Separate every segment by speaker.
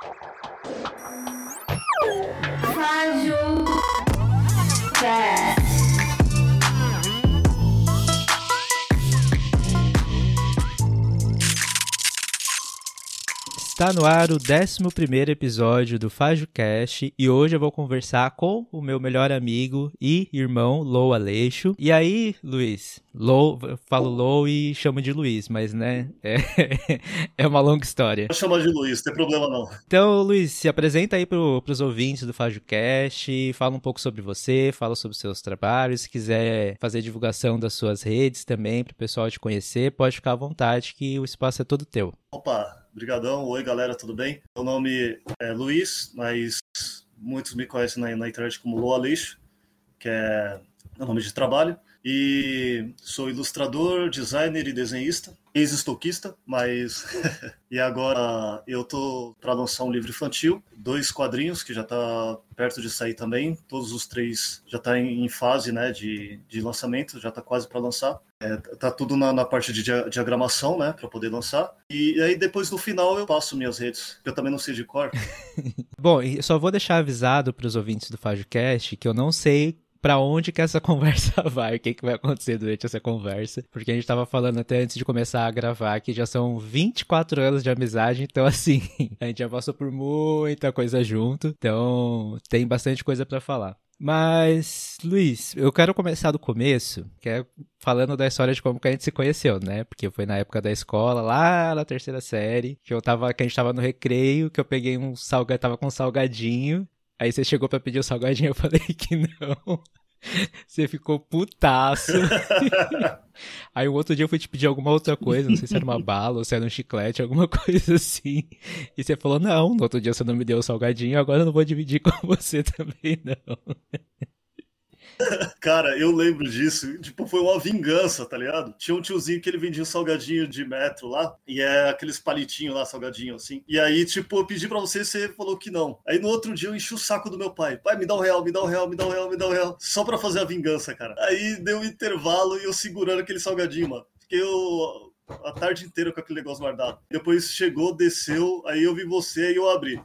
Speaker 1: you
Speaker 2: Está no ar o 11 episódio do FajoCast e hoje eu vou conversar com o meu melhor amigo e irmão, Lou Aleixo. E aí, Luiz? Lou, eu falo Lou e chamo de Luiz, mas né, é, é uma longa história.
Speaker 3: Não chama de Luiz, não tem problema não.
Speaker 2: Então, Luiz, se apresenta aí para os ouvintes do FajoCast, fala um pouco sobre você, fala sobre os seus trabalhos, se quiser fazer divulgação das suas redes também, para o pessoal te conhecer, pode ficar à vontade que o espaço é todo teu.
Speaker 3: Opa, brigadão. Oi, galera, tudo bem? Meu nome é Luiz, mas muitos me conhecem na, na internet como Lua Lixo, que é meu nome de trabalho. E sou ilustrador, designer e desenhista, ex-estoquista, mas e agora eu tô para lançar um livro infantil, dois quadrinhos que já tá perto de sair também, todos os três já tá em, em fase, né, de, de lançamento, já tá quase para lançar. É, tá tudo na, na, parte de dia, diagramação, né, para poder lançar. E, aí depois no final eu passo minhas redes, eu também não sei de cor.
Speaker 2: Bom, e só vou deixar avisado para os ouvintes do FajoCast que eu não sei para onde que essa conversa vai, o que, que vai acontecer durante essa conversa. Porque a gente tava falando até antes de começar a gravar que já são 24 anos de amizade, então assim, a gente já passou por muita coisa junto, então tem bastante coisa para falar. Mas, Luiz, eu quero começar do começo, que é falando da história de como que a gente se conheceu, né? Porque foi na época da escola, lá na terceira série, que eu tava, que a gente tava no recreio, que eu peguei um salgadinho, tava com um salgadinho, Aí você chegou para pedir o salgadinho, eu falei que não. Você ficou putaço. Aí o outro dia eu fui te pedir alguma outra coisa, não sei se era uma bala ou se era um chiclete, alguma coisa assim. E você falou, não, no outro dia você não me deu o salgadinho, agora eu não vou dividir com você também, não.
Speaker 3: Cara, eu lembro disso. Tipo, foi uma vingança, tá ligado? Tinha um tiozinho que ele vendia um salgadinho de metro lá, e é aqueles palitinhos lá, salgadinho assim. E aí, tipo, eu pedi pra você e você falou que não. Aí no outro dia eu enchi o saco do meu pai. Pai, me dá um real, me dá um real, me dá um real, me dá um real. Só pra fazer a vingança, cara. Aí deu um intervalo e eu segurando aquele salgadinho, mano. Fiquei eu a tarde inteira com aquele negócio guardado. Depois chegou, desceu, aí eu vi você e eu abri.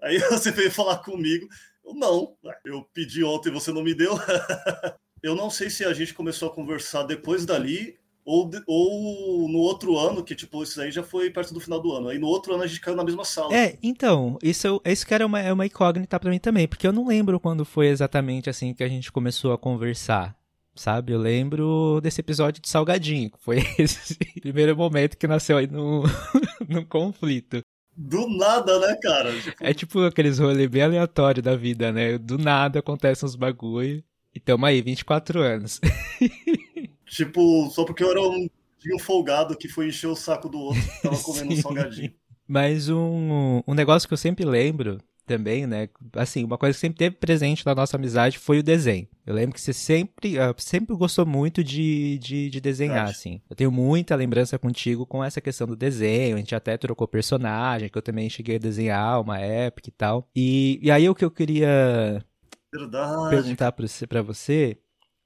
Speaker 3: Aí você veio falar comigo. Não, eu pedi ontem e você não me deu. eu não sei se a gente começou a conversar depois dali ou, ou no outro ano, que tipo, isso aí já foi perto do final do ano. Aí no outro ano a gente caiu na mesma sala.
Speaker 2: É, então, isso, isso que era uma, é uma incógnita para mim também, porque eu não lembro quando foi exatamente assim que a gente começou a conversar. Sabe, eu lembro desse episódio de Salgadinho, que foi esse primeiro momento que nasceu aí no, no conflito.
Speaker 3: Do nada, né, cara?
Speaker 2: Tipo... É tipo aqueles rolês bem aleatórios da vida, né? Do nada acontecem uns bagulho. E tamo aí, 24 anos.
Speaker 3: tipo, só porque eu era um, um folgado que foi encher o saco do outro, tava comendo um salgadinho.
Speaker 2: Mas um, um negócio que eu sempre lembro também, né? Assim, uma coisa que sempre teve presente na nossa amizade foi o desenho. Eu lembro que você sempre, uh, sempre gostou muito de, de, de desenhar, assim. Eu tenho muita lembrança contigo com essa questão do desenho. A gente até trocou personagem, que eu também cheguei a desenhar uma época e tal. E, e aí o que eu queria
Speaker 3: Verdade.
Speaker 2: perguntar para você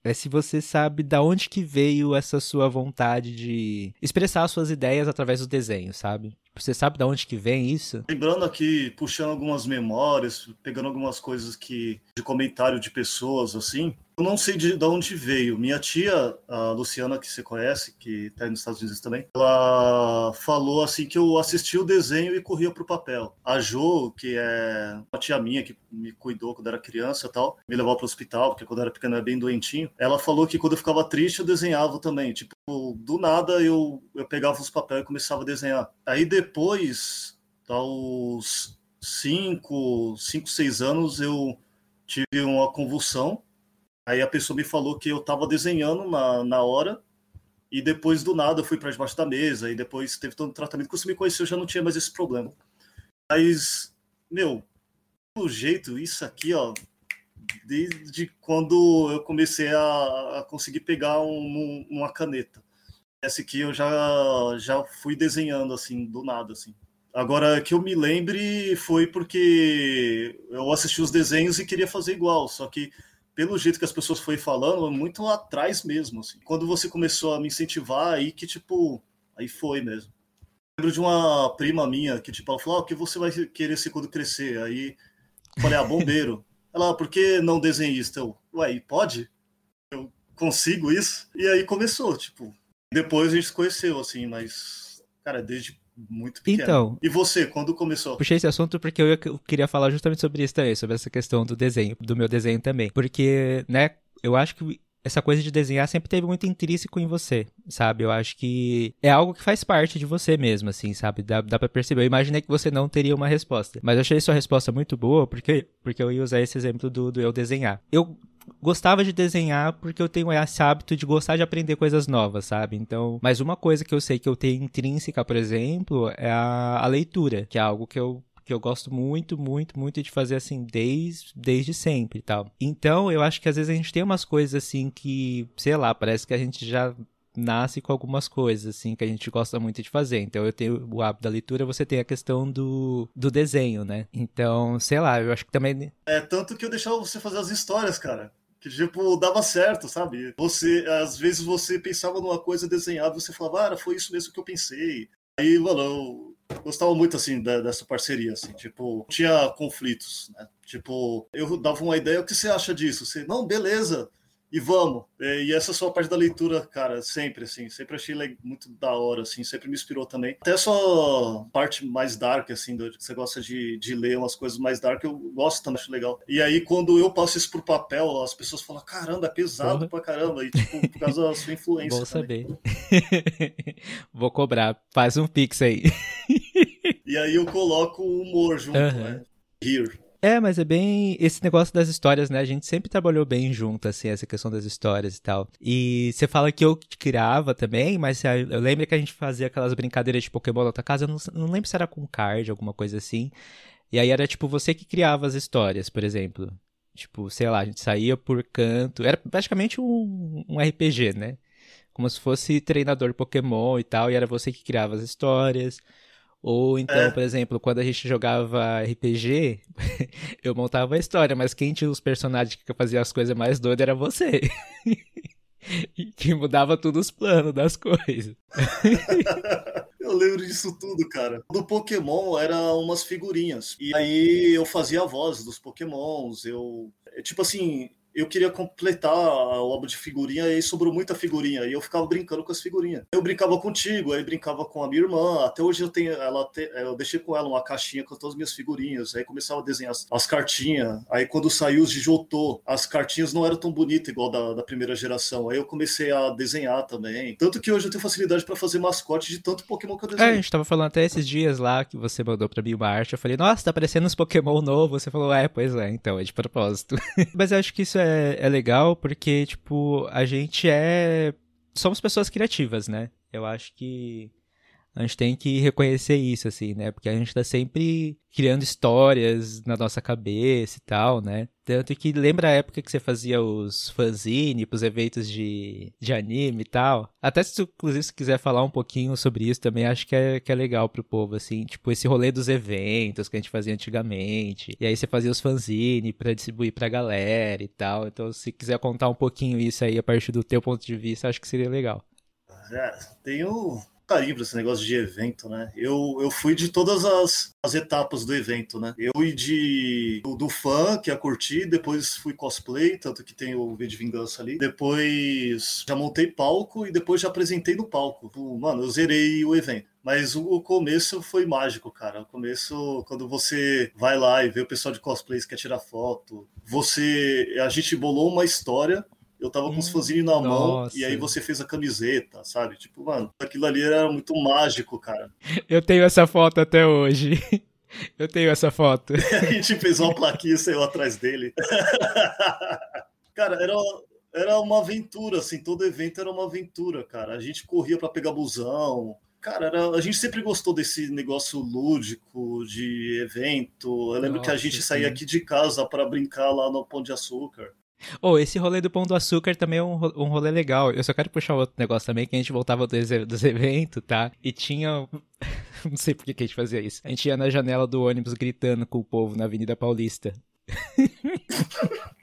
Speaker 2: é se você sabe da onde que veio essa sua vontade de expressar suas ideias através do desenho, sabe? Você sabe de onde que vem isso?
Speaker 3: Lembrando aqui, puxando algumas memórias, pegando algumas coisas que de comentário de pessoas assim, eu não sei de, de onde veio. Minha tia, a Luciana, que você conhece, que está nos Estados Unidos também, ela falou assim que eu assisti o desenho e corria pro papel. A Jo, que é uma tia minha que me cuidou quando era criança e tal, me levou para o hospital, porque quando era pequeno era bem doentinho. Ela falou que quando eu ficava triste eu desenhava também. Tipo, do nada eu, eu pegava os papéis e começava a desenhar. Aí depois, aos 5, 5, 6 anos, eu tive uma convulsão Aí a pessoa me falou que eu estava desenhando na, na hora, e depois do nada eu fui para debaixo da mesa, e depois teve todo o tratamento. Quando você me conheceu, eu já não tinha mais esse problema. Mas, meu, o jeito, isso aqui, ó, desde quando eu comecei a, a conseguir pegar um, uma caneta. Esse aqui eu já, já fui desenhando, assim, do nada, assim. Agora, que eu me lembre foi porque eu assisti os desenhos e queria fazer igual, só que pelo jeito que as pessoas foi falando, muito atrás mesmo, assim. Quando você começou a me incentivar, aí que, tipo, aí foi mesmo. lembro de uma prima minha que, tipo, ela falou: ah, o que você vai querer ser quando crescer? Aí eu falei: ah, bombeiro. ela, ah, por que não desenhista? Eu, ué, pode? Eu consigo isso? E aí começou, tipo. Depois a gente se conheceu, assim, mas, cara, desde muito pequeno.
Speaker 2: Então.
Speaker 3: E você, quando começou?
Speaker 2: Puxei esse assunto porque eu queria falar justamente sobre isso também, sobre essa questão do desenho, do meu desenho também. Porque, né, eu acho que essa coisa de desenhar sempre teve muito intrínseco em você, sabe? Eu acho que é algo que faz parte de você mesmo, assim, sabe? Dá, dá pra perceber. Eu imaginei que você não teria uma resposta. Mas eu achei sua resposta muito boa, porque, porque eu ia usar esse exemplo do, do eu desenhar. Eu gostava de desenhar porque eu tenho esse hábito de gostar de aprender coisas novas, sabe? Então, mas uma coisa que eu sei que eu tenho intrínseca, por exemplo, é a, a leitura, que é algo que eu que eu gosto muito, muito, muito de fazer assim desde, desde sempre e tal. Então, eu acho que às vezes a gente tem umas coisas assim que, sei lá, parece que a gente já nasce com algumas coisas, assim, que a gente gosta muito de fazer. Então, eu tenho o hábito da leitura, você tem a questão do, do desenho, né? Então, sei lá, eu acho que também.
Speaker 3: É tanto que eu deixava você fazer as histórias, cara. Que, tipo, dava certo, sabe? Você, às vezes você pensava numa coisa, desenhava, você falava, ah, foi isso mesmo que eu pensei. Aí, mano, eu gostava muito, assim, da, dessa parceria, assim, tipo, tinha conflitos, né? Tipo, eu dava uma ideia, o que você acha disso? Você, não, beleza, e vamos. E essa sua parte da leitura, cara, sempre, assim, sempre achei muito da hora, assim, sempre me inspirou também. Até a sua parte mais dark, assim, do, que você gosta de, de ler umas coisas mais dark, eu gosto também, acho legal. E aí, quando eu passo isso pro papel, as pessoas falam, caramba, é pesado uhum. pra caramba, e tipo, por causa da sua influência.
Speaker 2: Bom saber. Vou cobrar, faz um pix aí.
Speaker 3: e aí eu coloco o humor junto, uhum. né? Here.
Speaker 2: É, mas é bem esse negócio das histórias, né? A gente sempre trabalhou bem junto, assim, essa questão das histórias e tal. E você fala que eu criava também, mas eu lembro que a gente fazia aquelas brincadeiras de Pokémon na tua casa, eu não, não lembro se era com card, alguma coisa assim. E aí era tipo você que criava as histórias, por exemplo. Tipo, sei lá, a gente saía por canto. Era praticamente um, um RPG, né? Como se fosse treinador Pokémon e tal, e era você que criava as histórias. Ou então, é. por exemplo, quando a gente jogava RPG, eu montava a história, mas quem tinha os personagens que fazia as coisas mais doidas era você. que mudava tudo os planos das coisas.
Speaker 3: eu lembro disso tudo, cara. Do Pokémon era umas figurinhas. E aí eu fazia a voz dos Pokémons. Eu. Tipo assim, eu queria completar o álbum de figurinha e aí sobrou muita figurinha. E eu ficava brincando com as figurinhas. Eu brincava contigo, aí brincava com a minha irmã. Até hoje eu tenho ela te, eu deixei com ela uma caixinha com todas as minhas figurinhas. Aí começava a desenhar as, as cartinhas. Aí quando saiu os de Jotô, as cartinhas não eram tão bonitas igual da, da primeira geração. Aí eu comecei a desenhar também. Tanto que hoje eu tenho facilidade para fazer mascote de tanto Pokémon que eu desenho.
Speaker 2: É, a gente tava falando até esses dias lá que você mandou pra mim uma arte. Eu falei, nossa, tá aparecendo uns Pokémon novos. Você falou, é, pois é, então, é de propósito. Mas eu acho que isso é, é legal legal porque, tipo, a gente é. Somos pessoas criativas, né? Eu acho que a gente tem que reconhecer isso, assim, né? Porque a gente tá sempre criando histórias na nossa cabeça e tal, né? Tanto que lembra a época que você fazia os fanzine pros eventos de, de anime e tal? Até se, inclusive, se quiser falar um pouquinho sobre isso também, acho que é, que é legal pro povo, assim. Tipo, esse rolê dos eventos que a gente fazia antigamente. E aí você fazia os fanzine pra distribuir pra galera e tal. Então, se quiser contar um pouquinho isso aí a partir do teu ponto de vista, acho que seria legal.
Speaker 3: É, tenho carinho para esse negócio de evento, né? Eu, eu fui de todas as, as etapas do evento, né? Eu fui de do, do fã, que ia curtir, depois fui cosplay, tanto que tem o V de Vingança ali. Depois já montei palco e depois já apresentei no palco. Mano, eu zerei o evento. Mas o, começo foi mágico, cara. O começo, quando você vai lá e vê o pessoal de cosplays que quer tirar foto, você. A gente bolou uma história eu tava com os hum, fãzinhos na mão e aí você fez a camiseta, sabe? Tipo, mano, aquilo ali era muito mágico, cara.
Speaker 2: Eu tenho essa foto até hoje. Eu tenho essa foto.
Speaker 3: a gente fez uma plaquinha, saiu atrás dele. cara, era, era uma aventura, assim, todo evento era uma aventura, cara. A gente corria para pegar busão. Cara, era, a gente sempre gostou desse negócio lúdico de evento. Eu lembro Nossa, que a gente sim. saía aqui de casa para brincar lá no Pão de Açúcar.
Speaker 2: Oh, esse rolê do Pão do Açúcar também é um, um rolê legal. Eu só quero puxar outro negócio também, que a gente voltava dos, dos eventos, tá? E tinha. Não sei por que a gente fazia isso. A gente ia na janela do ônibus gritando com o povo na Avenida Paulista.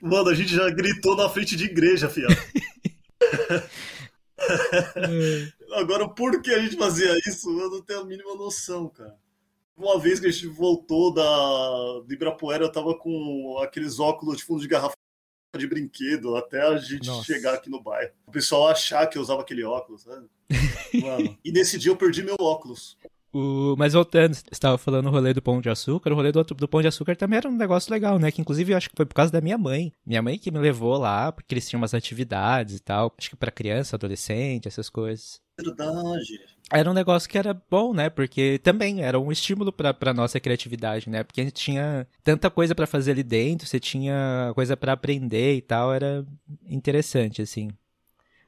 Speaker 3: Mano, a gente já gritou na frente de igreja, fiel. Agora, por que a gente fazia isso, eu não tenho a mínima noção, cara. Uma vez que a gente voltou da, do Ibirapuera, eu tava com aqueles óculos de fundo de garrafa de brinquedo até a gente
Speaker 2: Nossa.
Speaker 3: chegar aqui no bairro. O pessoal achar que eu usava aquele óculos, sabe? Mano. E nesse dia eu perdi meu óculos.
Speaker 2: O- Mas voltando, você estava falando o rolê do Pão de Açúcar. O rolê do, do Pão de Açúcar também era um negócio legal, né? Que inclusive eu acho que foi por causa da minha mãe. Minha mãe que me levou lá, porque eles tinham umas atividades e tal. Acho que pra criança, adolescente, essas coisas.
Speaker 3: Verdade.
Speaker 2: Era um negócio que era bom, né? Porque também era um estímulo pra, pra nossa criatividade, né? Porque a gente tinha tanta coisa pra fazer ali dentro, você tinha coisa pra aprender e tal. Era interessante, assim.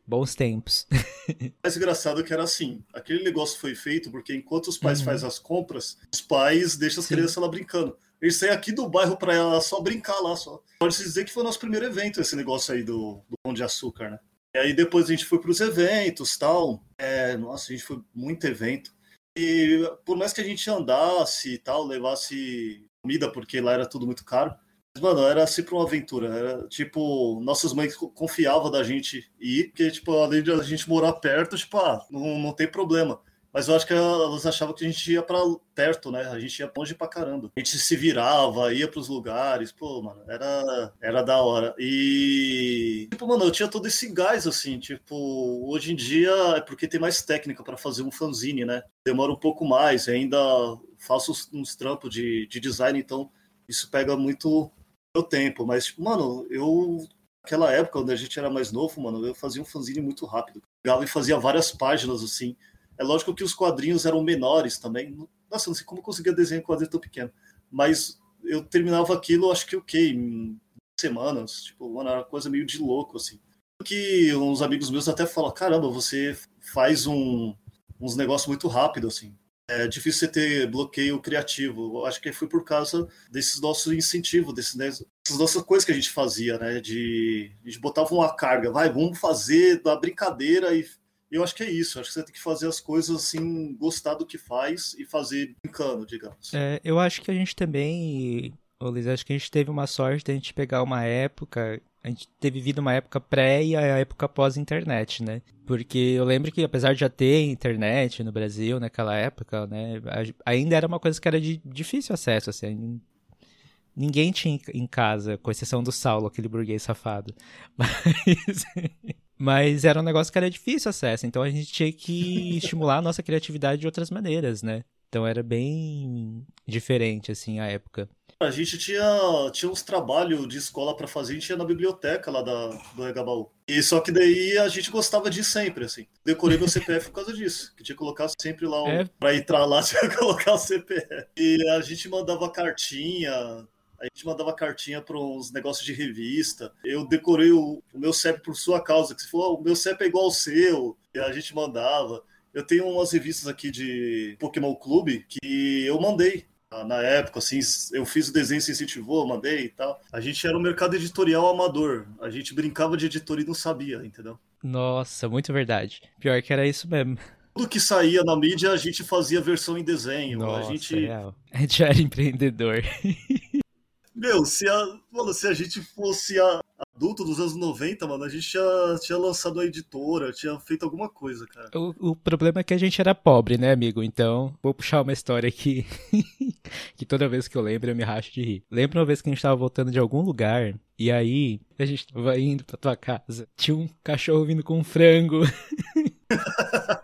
Speaker 2: Bons tempos.
Speaker 3: mais engraçado que era assim, aquele negócio foi feito porque enquanto os pais
Speaker 2: Uhum.
Speaker 3: fazem as compras, os pais deixam as
Speaker 2: Sim.
Speaker 3: crianças lá brincando. Eles saem aqui do bairro pra só brincar lá só. Pode-se dizer que foi o nosso primeiro evento esse negócio aí do, do Pão de Açúcar, né? E aí depois a gente foi pros eventos tal. É, nossa, a gente foi muito evento. E por mais que a gente andasse e tal, levasse comida, porque lá era tudo muito caro, mas, mano, era sempre uma aventura. Era tipo, nossas mães co- confiavam da gente ir, porque, tipo, além de a gente morar perto, tipo, ah, não, não tem problema. Mas eu acho que elas achavam que a gente ia pra perto, né? A gente ia longe pra caramba. A gente se virava, ia pros lugares, pô, mano, era, era da hora. E, tipo, mano, eu tinha todo esse gás, assim, tipo, hoje em dia é porque tem mais técnica pra fazer um fanzine, né? Demora um pouco mais, ainda faço uns, trampos de, de design, então isso pega muito meu tempo, mas, tipo, mano, eu. Naquela época, quando a gente era mais novo, mano, eu fazia um fanzine muito rápido. Pegava e fazia várias páginas, assim. É lógico que os quadrinhos eram menores também. Nossa, não sei como eu conseguia desenhar um quadrinho tão pequeno. Mas eu terminava aquilo, acho que o quê? Em semanas. Tipo, mano, era uma coisa meio de louco, assim. Que uns amigos meus até falam: caramba, você faz um, uns negócios muito rápido, assim. É difícil você ter bloqueio criativo. Eu acho que foi por causa desses nossos incentivos, desses, né, dessas nossas coisas que a gente fazia, né? De, a gente botava uma carga, vai, vamos fazer da brincadeira e eu acho que é isso. Acho que você tem que fazer as coisas assim, gostar do que faz e fazer brincando, digamos.
Speaker 2: É, eu acho que a gente também, ô Liz, acho que a gente teve uma sorte de a gente pegar uma época, a gente ter vivido uma época pré e a época pós-internet, né? Porque eu lembro que apesar de já ter internet no Brasil naquela época, né, ainda era uma coisa que era de difícil acesso, assim, ninguém tinha em casa, com exceção do Saulo, aquele burguês safado. Mas, mas era um negócio que era difícil acesso, então a gente tinha que estimular a nossa criatividade de outras maneiras, né? Então era bem diferente, assim, a época.
Speaker 3: A gente tinha, tinha uns trabalhos de escola para fazer, a gente ia na biblioteca lá da, do Egabaú. E só que daí a gente gostava de sempre, assim. Decorei meu CPF por causa disso, que tinha que colocar sempre lá, o,
Speaker 2: É.
Speaker 3: pra entrar lá, tinha que colocar o CPF. E a gente mandava cartinha, a gente mandava cartinha para uns negócios de revista. Eu decorei o, o meu CEP por sua causa, que se for, o meu CEP é igual ao seu, e a gente mandava. Eu tenho umas revistas aqui de Pokémon Clube que eu mandei ah, na época, assim, eu fiz o desenho, se incentivou, mandei e tal. A gente era um mercado editorial amador. A gente brincava de editor e não sabia, entendeu?
Speaker 2: Nossa, muito verdade. Pior que era isso mesmo.
Speaker 3: Tudo que saía na mídia, a gente fazia versão em desenho.
Speaker 2: Nossa,
Speaker 3: a gente.
Speaker 2: real. A gente era empreendedor.
Speaker 3: Meu, se a, mano, se a gente fosse a- adulto dos anos 90, mano, a gente tinha, tinha lançado uma editora, tinha feito alguma coisa, cara.
Speaker 2: O, o problema é que a gente era pobre, né, amigo? Então, vou puxar uma história aqui que toda vez que eu lembro eu me racho de rir. Lembra uma vez que a gente tava voltando de algum lugar e aí a gente tava indo pra tua casa, tinha um cachorro vindo com um frango.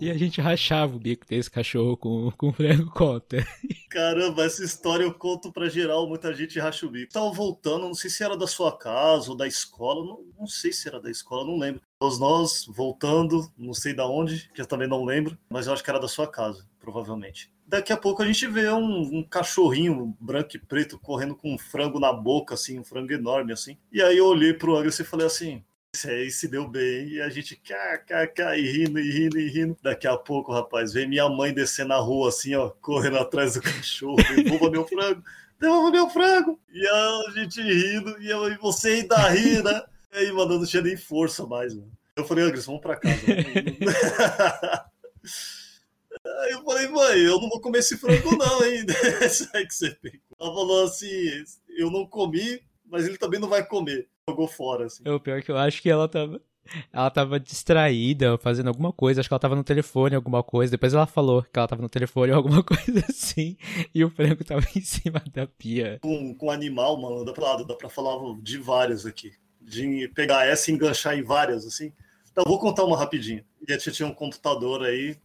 Speaker 2: e a gente rachava o bico desse cachorro com, com frango conta.
Speaker 3: Caramba, essa história eu conto pra geral, muita gente racha o bico. Tava voltando, não sei se era da sua casa ou da escola, não, não sei se era da escola, não lembro. Todos nós voltando, não sei da onde, que eu também não lembro, mas eu acho que era da sua casa, provavelmente. Daqui a pouco a gente vê um, um cachorrinho branco e preto correndo com um frango na boca, assim, um frango enorme, assim. E aí eu olhei pro Anderson e falei assim, esse aí se deu bem. E a gente, kkk, e rindo, e rindo, e rindo. Daqui a pouco, rapaz, vem minha mãe descer na rua, assim, ó, correndo atrás do cachorro. Devolva meu frango, devolva meu frango. E a gente rindo, e, eu, e você ainda ri, né? E aí, mano, não tinha nem força mais, mano. Eu falei, Anderson, vamos pra casa. Aí eu falei, mãe, eu não vou comer esse frango, não, hein? Aí que você pegou. Ela falou assim: eu não comi, mas ele também não vai comer. Jogou fora, assim.
Speaker 2: É o pior que eu acho que ela tava. ela tava distraída, fazendo alguma coisa. Acho que ela tava no telefone, alguma coisa. Depois ela falou que ela tava no telefone alguma coisa assim. E o frango tava em cima da pia.
Speaker 3: Com, com animal, mano, dá pra, dá pra falar de várias aqui. De pegar essa e enganchar em várias, assim. Então, vou contar uma rapidinho. E a gente tinha um computador aí.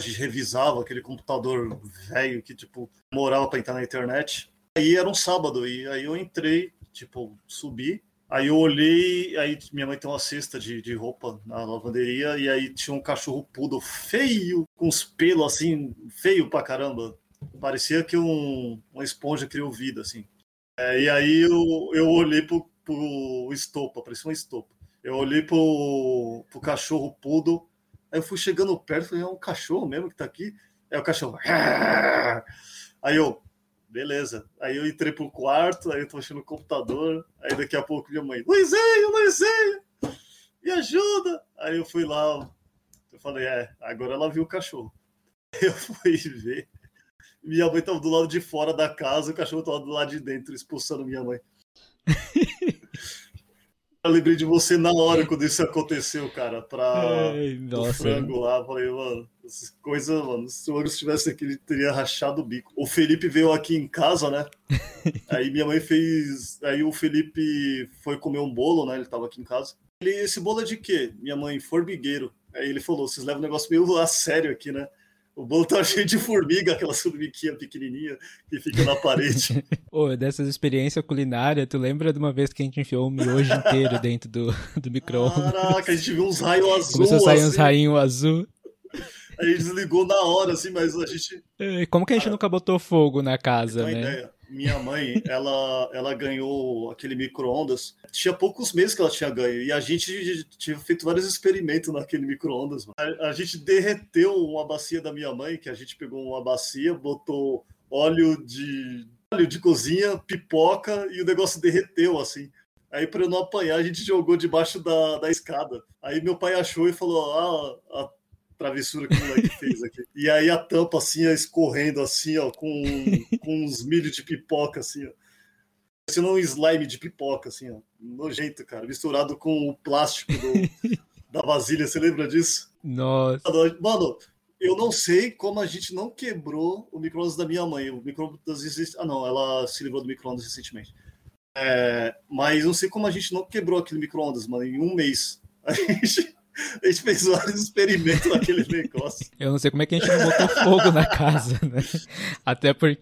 Speaker 3: A gente revisava aquele computador velho que, tipo, morava pra entrar na internet. Aí era um sábado, e aí eu entrei, tipo, subi Aí eu olhei, aí minha mãe tem uma cesta de, de roupa na lavanderia, e aí tinha um cachorro poodle feio, com os pelos assim, feio pra caramba. Parecia que um, uma esponja criou vida, assim. É, e aí eu, eu olhei pro, pro estopa, parecia uma estopa. Eu olhei pro, pro cachorro poodle, aí eu fui chegando perto, falei, é um cachorro mesmo que tá aqui? É o cachorro. Aí eu, beleza. Aí eu entrei pro quarto, aí eu tô mexendo no computador, aí daqui a pouco minha mãe, Luizinho, Luizinho, me ajuda! Aí eu fui lá, eu falei, é, agora ela viu o cachorro. Eu fui ver, minha mãe tava do lado de fora da casa, o cachorro tava do lado de dentro, expulsando minha mãe. Eu lembrei de você na hora quando isso aconteceu, cara, pra o
Speaker 2: nossa.
Speaker 3: frango lá. Falei, mano, essas coisas, mano, se o Angus estivesse aqui, ele teria rachado o bico. O Felipe veio aqui em casa, né? Aí minha mãe fez. Aí o Felipe foi comer um bolo, né? Ele tava aqui em casa. Ele, esse bolo é de quê? Minha mãe, formigueiro. Aí ele falou: vocês levam o negócio meio a sério aqui, né? O bolo tá cheio de formiga, aquela formiguinha pequenininha que fica na parede.
Speaker 2: Ô, dessas experiências culinárias, tu lembra de uma vez que a gente enfiou o miojo inteiro dentro do, do micro-ondas?
Speaker 3: Caraca, a gente viu uns raios azul.
Speaker 2: Começou a sair uns
Speaker 3: assim.
Speaker 2: rainhos azul.
Speaker 3: Aí desligou na hora, assim, mas a gente.
Speaker 2: É, Como que a gente nunca botou fogo na casa, né?
Speaker 3: ideia. Minha mãe, ela, ela ganhou aquele micro-ondas. Tinha poucos meses que ela tinha ganho. E a gente tinha feito vários experimentos naquele micro-ondas. A, a gente derreteu uma bacia da minha mãe, que a gente pegou uma bacia, botou óleo de, óleo de cozinha, pipoca, e o negócio derreteu, assim. Aí, para eu não apanhar, a gente jogou debaixo da, da escada. Aí meu pai achou e falou: Ah, a travessura que o moleque fez aqui. E aí a tampa assim, ó, escorrendo assim, ó, com, com uns milho de pipoca, assim, ó. Parecendo um slime de pipoca, assim, ó. Nojento, cara. Misturado com o plástico do- da vasilha. Você lembra disso?
Speaker 2: Nossa.
Speaker 3: Mano, eu não sei como a gente não quebrou o micro-ondas da minha mãe. O micro-ondas existe. Ah, não, ela se livrou do micro-ondas recentemente. É, mas não sei como a gente não quebrou aquele micro-ondas, mano, em um mês. A gente, a gente fez vários experimentos naquele negócio.
Speaker 2: Eu não sei como é que a gente não botou fogo na casa, né? Até porque.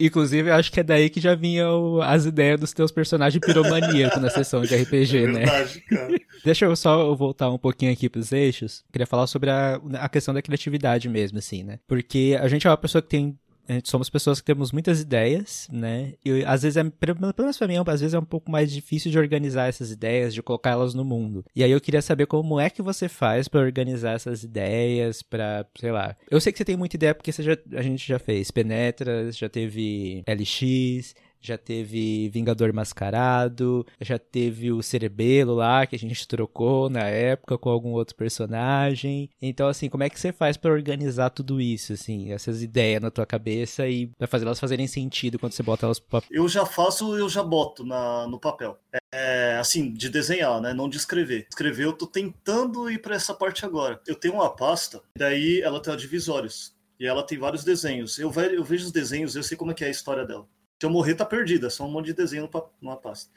Speaker 2: Inclusive, eu acho que é daí que já vinham as ideias dos teus personagens piromaníacos na sessão de RPG,
Speaker 3: É
Speaker 2: né?
Speaker 3: verdade, cara.
Speaker 2: Deixa eu só voltar um pouquinho aqui pros eixos. Queria falar sobre a, a questão da criatividade mesmo, assim, né? Porque a gente é uma pessoa que tem. Somos pessoas que temos muitas ideias, né? E às vezes é, pelo menos pra mim, às vezes é um pouco mais difícil de organizar essas ideias, de colocá-las no mundo. E aí eu queria saber como é que você faz pra organizar essas ideias, pra, sei lá. Eu sei que você tem muita ideia porque já- a gente já fez Penetras, já teve LX, já teve Vingador Mascarado, já teve o Cerebelo lá, que a gente trocou na época com algum outro personagem. Então, assim, como é que você faz pra organizar tudo isso, assim, essas ideias na tua cabeça e pra fazer elas fazerem sentido quando você bota elas pro papel?
Speaker 3: Eu já faço, eu já boto na, no papel. É, assim, de desenhar, né? Não de escrever. Escrever, eu tô tentando ir para essa parte agora. Eu tenho uma pasta, daí ela tem divisórios. E ela tem vários desenhos. Eu, eu vejo os desenhos, eu sei como é que é a história dela. Se eu morrer, tá perdida. É só um monte de desenho numa pasta.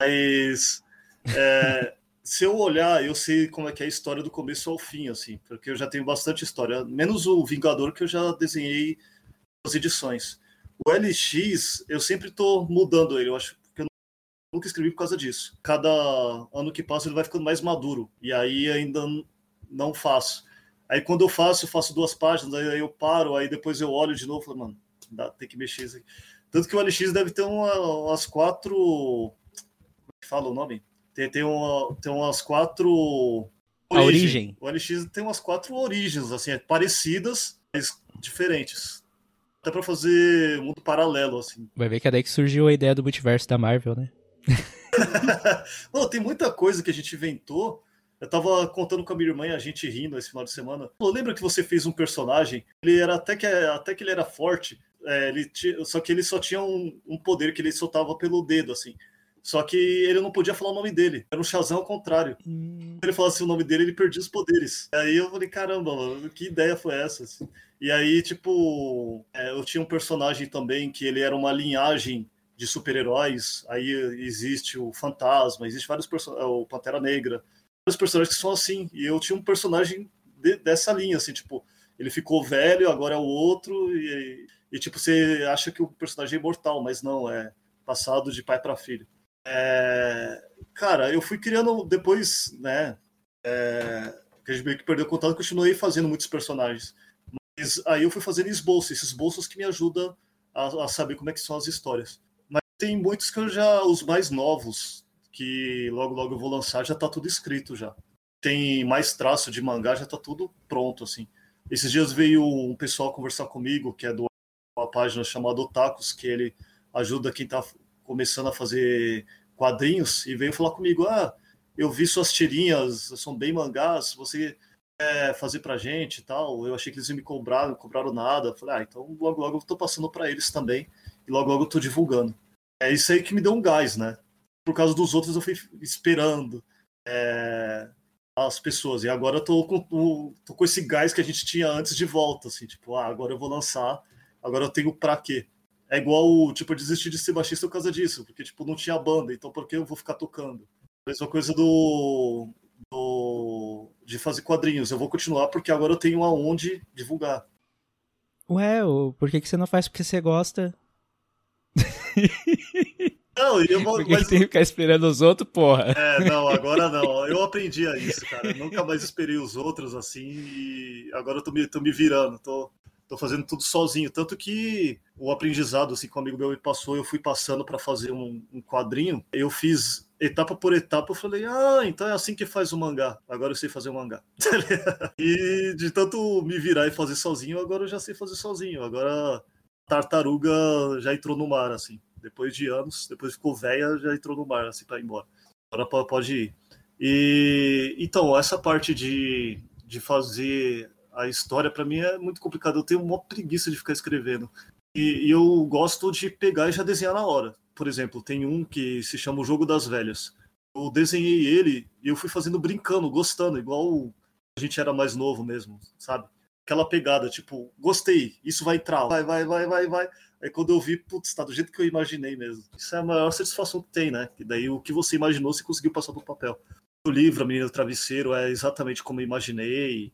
Speaker 3: Mas é, se eu olhar, eu sei como é que é a história do começo ao fim, assim. Porque eu já tenho bastante história. Menos o Vingador, que eu já desenhei as edições. O LX, eu sempre tô mudando ele. Eu acho que eu nunca escrevi por causa disso. Cada ano que passa ele vai ficando mais maduro. E aí ainda não faço. Aí quando eu faço, eu faço duas páginas, aí eu paro, aí depois eu olho de novo e falo, mano, dá, tem que mexer isso aqui. Tanto que o LX deve ter uma- umas quatro. Como é que fala o nome? Tem, tem, uma, tem umas quatro.
Speaker 2: A origem.
Speaker 3: O LX tem umas quatro origens, assim, parecidas, mas diferentes. Até pra fazer mundo paralelo, assim.
Speaker 2: Vai ver que é daí que surgiu a ideia do multiverso da Marvel, né?
Speaker 3: Não, tem muita coisa que a gente inventou. Eu tava contando com a minha irmã e a gente rindo esse final de semana. Lembra que você fez um personagem? Ele era até que, até que ele era forte, é, ele ti- só que ele só tinha um, um poder que ele soltava pelo dedo, assim. Só que ele não podia falar o nome dele. Era um Shazam ao contrário.
Speaker 2: Hum,
Speaker 3: ele falasse o nome dele, ele perdia os poderes. Aí eu falei, caramba, mano, que ideia foi essa? assim? E aí, tipo, é, eu tinha um personagem também que ele era uma linhagem de super-heróis. Aí existe o Fantasma, existe vários personagens, o Pantera Negra, vários personagens que são assim. E eu tinha um personagem de- dessa linha, assim, tipo, ele ficou velho, agora é o outro, e, e, tipo, você acha que o personagem é imortal, mas não, é passado de pai para filho. É, cara, eu fui criando depois, né? É, que a gente meio que perdeu contato, continuei fazendo muitos personagens. Mas aí eu fui fazendo esboços, esses bolsos que me ajudam a, a saber como é que são as histórias. Mas tem muitos que eu já, os mais novos, que logo logo eu vou lançar, já tá tudo escrito já. Tem mais traço de mangá, já tá tudo pronto, assim. Esses dias veio um pessoal conversar comigo, que é de uma página chamada Otakus, que ele ajuda quem tá começando a fazer quadrinhos, e veio falar comigo, ah, eu vi suas tirinhas, são bem mangás, você quer fazer pra gente e tal? Eu achei que eles iam me cobrar, não cobraram nada. Falei, ah, então logo logo eu tô passando pra eles também, e logo logo eu tô divulgando. É isso aí que me deu um gás, né? Por causa dos outros eu fui esperando é, as pessoas, e agora eu tô com, tô com esse gás que a gente tinha antes de volta, assim, tipo, ah, agora eu vou lançar, agora eu tenho pra quê? É igual, tipo, eu desisti de ser baixista por causa disso, porque, tipo, não tinha banda, então por que eu vou ficar tocando? Mesma coisa do, do de fazer quadrinhos. Eu vou continuar porque agora eu tenho aonde divulgar.
Speaker 2: Ué, por que, que você não faz porque você gosta?
Speaker 3: Não, eu vou,
Speaker 2: Por que,
Speaker 3: mas,
Speaker 2: que tem que ficar esperando os outros, porra?
Speaker 3: é, não, agora não. Eu aprendi a isso, cara. Eu nunca mais esperei os outros assim e agora eu tô me, tô me virando, tô, tô fazendo tudo sozinho. Tanto que o aprendizado, assim, que um amigo meu me passou, eu fui passando para fazer um, um quadrinho. Eu fiz etapa por etapa, eu falei, ah, então é assim que faz o mangá. Agora eu sei fazer o mangá. e de tanto me virar e fazer sozinho, agora eu já sei fazer sozinho. Agora a tartaruga já entrou no mar, assim. Depois de anos, depois ficou velha, já entrou no mar, assim, para ir embora. Agora po- pode ir. E então, essa parte de, de fazer a história, para mim, é muito complicado. Eu tenho uma preguiça de ficar escrevendo. E, e eu gosto de pegar e já desenhar na hora. Por exemplo, tem um que se chama O Jogo das Velhas. Eu desenhei ele e eu fui fazendo brincando, gostando, igual a gente era mais novo mesmo, sabe? Aquela pegada, tipo, gostei, isso vai entrar, vai, vai, vai, vai, vai. Aí quando eu vi, putz, tá do jeito que eu imaginei mesmo. Isso é a maior satisfação que tem, né? Que daí o que você imaginou, você conseguiu passar pro papel. O livro, A Menina do Travesseiro, é exatamente como eu imaginei.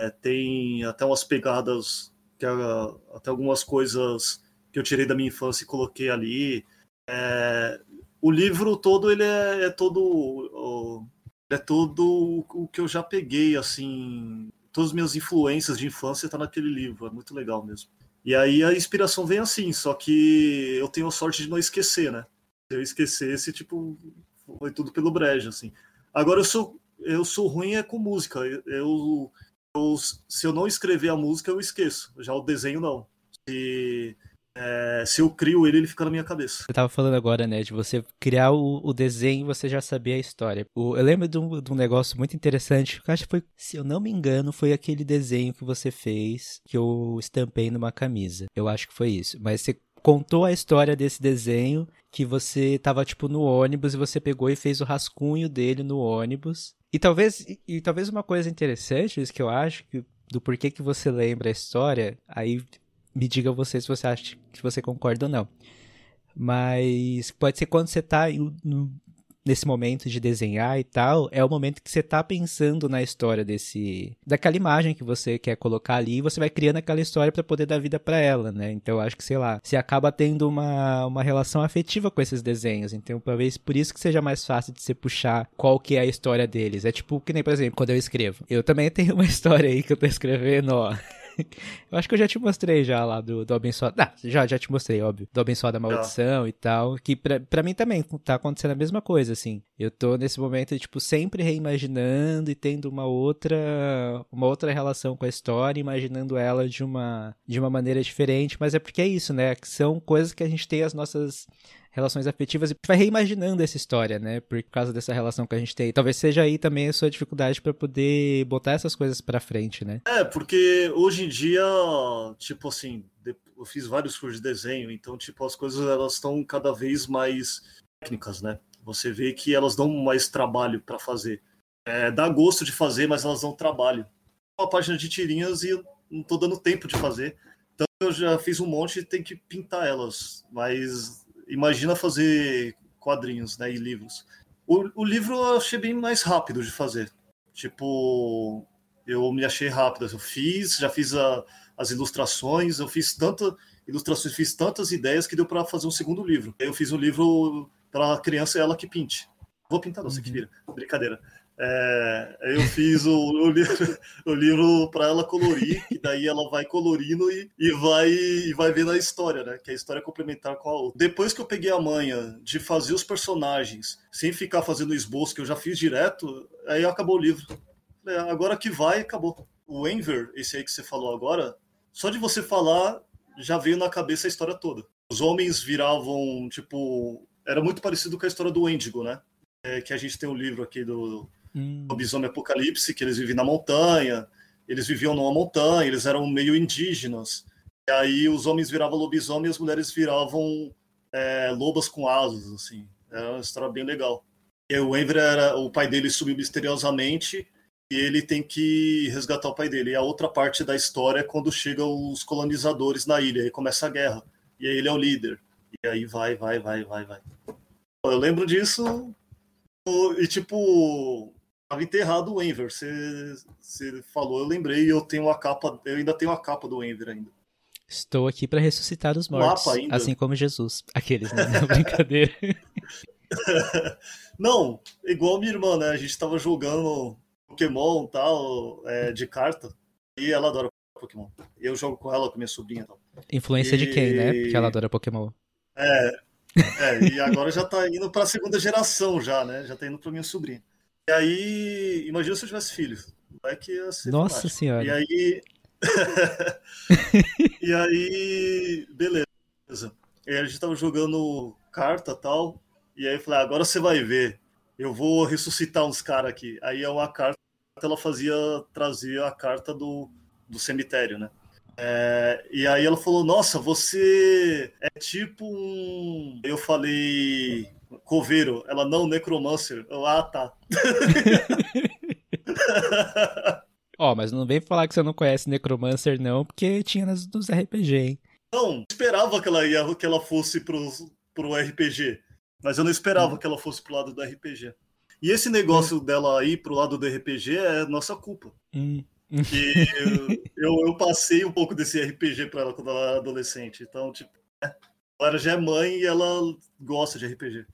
Speaker 3: É, tem até umas pegadas, que, ah, até algumas coisas que eu tirei da minha infância e coloquei ali. É, o livro todo, ele é, é todo... é todo o que eu já peguei, assim... Todas as minhas influências de infância tá naquele livro. É muito legal mesmo. E aí a inspiração vem assim, só que eu tenho a sorte de não esquecer, né? Se eu esquecesse, tipo, foi tudo pelo brejo, assim. Agora eu sou eu sou ruim é com música. Eu, eu- se eu não escrever a música, eu esqueço. Já o desenho não. Se, é, se eu crio ele, ele fica na minha cabeça.
Speaker 2: Você tava falando agora, né, de você criar o, o desenho e você já sabia a história. O- eu lembro de um, de um negócio muito interessante, que eu acho que foi, se eu não me engano, foi aquele desenho que você fez, que eu estampei numa camisa. Eu acho que foi isso. Mas você contou a história desse desenho, que você tava, tipo, no ônibus e você pegou e fez o rascunho dele no ônibus. E talvez, e, talvez uma coisa interessante, isso que eu acho, que, do porquê que você lembra a história, aí me diga você se você acha que você concorda ou não. Mas pode ser quando você tá em- no- nesse momento de desenhar e tal, é o momento que você tá pensando na história desse daquela imagem que você quer colocar ali e você vai criando aquela história para poder dar vida para ela, né? Então acho que sei lá, você acaba tendo uma, uma relação afetiva com esses desenhos, então talvez por isso que seja mais fácil de você puxar qual que é a história deles. É tipo que nem, por exemplo, quando eu escrevo. Eu também tenho uma história aí que eu tô escrevendo, ó. Eu acho que eu já te mostrei já lá do, do Abençoado. Ah, já, já te mostrei, óbvio. Do Abençoado da Maldição e tal. Que pra, pra mim também tá acontecendo a mesma coisa, assim. Eu tô nesse momento, tipo, sempre reimaginando e tendo uma outra uma outra relação com a história, imaginando ela de uma, de uma maneira diferente. Mas é porque é isso, né? Que são coisas que a gente tem as nossas relações afetivas e vai reimaginando essa história, né? Por causa dessa relação que a gente tem. Talvez seja aí também a sua dificuldade pra poder botar essas coisas pra frente, né?
Speaker 3: É, porque hoje em dia, tipo assim, eu fiz vários cursos de desenho, então, tipo, as coisas elas estão cada vez mais técnicas, né? Você vê que elas dão mais trabalho para fazer. É, dá gosto de fazer, mas elas dão trabalho. Uma página de tirinhas e eu não tô dando tempo de fazer. Então eu já fiz um monte e tem que pintar elas. Mas imagina fazer quadrinhos né, e livros. O, o livro eu achei bem mais rápido de fazer. Tipo, eu me achei rápido. Eu fiz, já fiz a, as ilustrações, eu fiz tanta ilustrações, fiz tantas ideias que deu para fazer um segundo livro. Eu fiz um livro para a criança ela que pinte. Vou pintar você uhum. que vira. Brincadeira. É, eu fiz o, o livro, livro para ela colorir, e daí ela vai colorindo e, e, vai, e vai vendo a história, né? Que é a história é complementar com a outra. Depois que eu peguei a manha de fazer os personagens sem ficar fazendo esboço, que eu já fiz direto, aí acabou o livro. É, agora que vai, acabou. O Enver, esse aí que você falou agora, só de você falar, já veio na cabeça a história toda. Os homens viravam, tipo. Era muito parecido com a história do Endigo, né? É, que a gente tem o um livro aqui do hum. Lobisomem Apocalipse, que eles vivem na montanha, eles viviam numa montanha, eles eram meio indígenas. E aí os homens viravam lobisomem e as mulheres viravam é, lobas com asas, assim. Era uma história bem legal. E o Enver era, o pai dele sumiu misteriosamente e ele tem que resgatar o pai dele. E a outra parte da história é quando chegam os colonizadores na ilha, aí começa a guerra. E aí ele é o líder. E aí vai, vai, vai, vai, vai. Eu lembro disso e tipo, Tava enterrado o Enver. Você falou, eu lembrei, eu tenho a capa, eu ainda tenho a capa do Enver ainda.
Speaker 2: Estou aqui para ressuscitar os mortos, assim como Jesus. Aqueles, né? Não, brincadeira.
Speaker 3: Não, igual minha irmã, né? A gente tava jogando Pokémon tal, é, de carta, e ela adora Pokémon. Eu jogo com ela, com minha sobrinha tal.
Speaker 2: Influência e... de quem, né? Porque ela adora Pokémon.
Speaker 3: É, é, e agora já tá indo pra segunda geração já, né? Já tá indo pra minha sobrinha. E aí, imagina se eu tivesse filho. Vai que ia ser
Speaker 2: Nossa senhora.
Speaker 3: E aí. e aí, beleza. E aí a gente tava jogando carta tal. E aí eu falei, ah, agora você vai ver. Eu vou ressuscitar uns caras aqui. Aí é uma carta, ela fazia, trazia a carta do, do cemitério, né? É, e aí ela falou, nossa, você é tipo um. Eu falei, Coveiro. Ela, não, Necromancer. Eu, ah, tá.
Speaker 2: Ó, oh, mas não vem falar que você não conhece Necromancer, não, porque tinha nas, nos RPG, hein?
Speaker 3: Não, esperava que ela, ia, que ela fosse pro, pro RPG. Mas eu não esperava hum. que ela fosse pro lado do RPG. E esse negócio hum. dela ir pro lado do RPG é nossa culpa.
Speaker 2: Hum.
Speaker 3: Que eu, eu, passei um pouco desse RPG pra ela quando ela era adolescente. Então, tipo, é, ela já é mãe e ela gosta de RPG.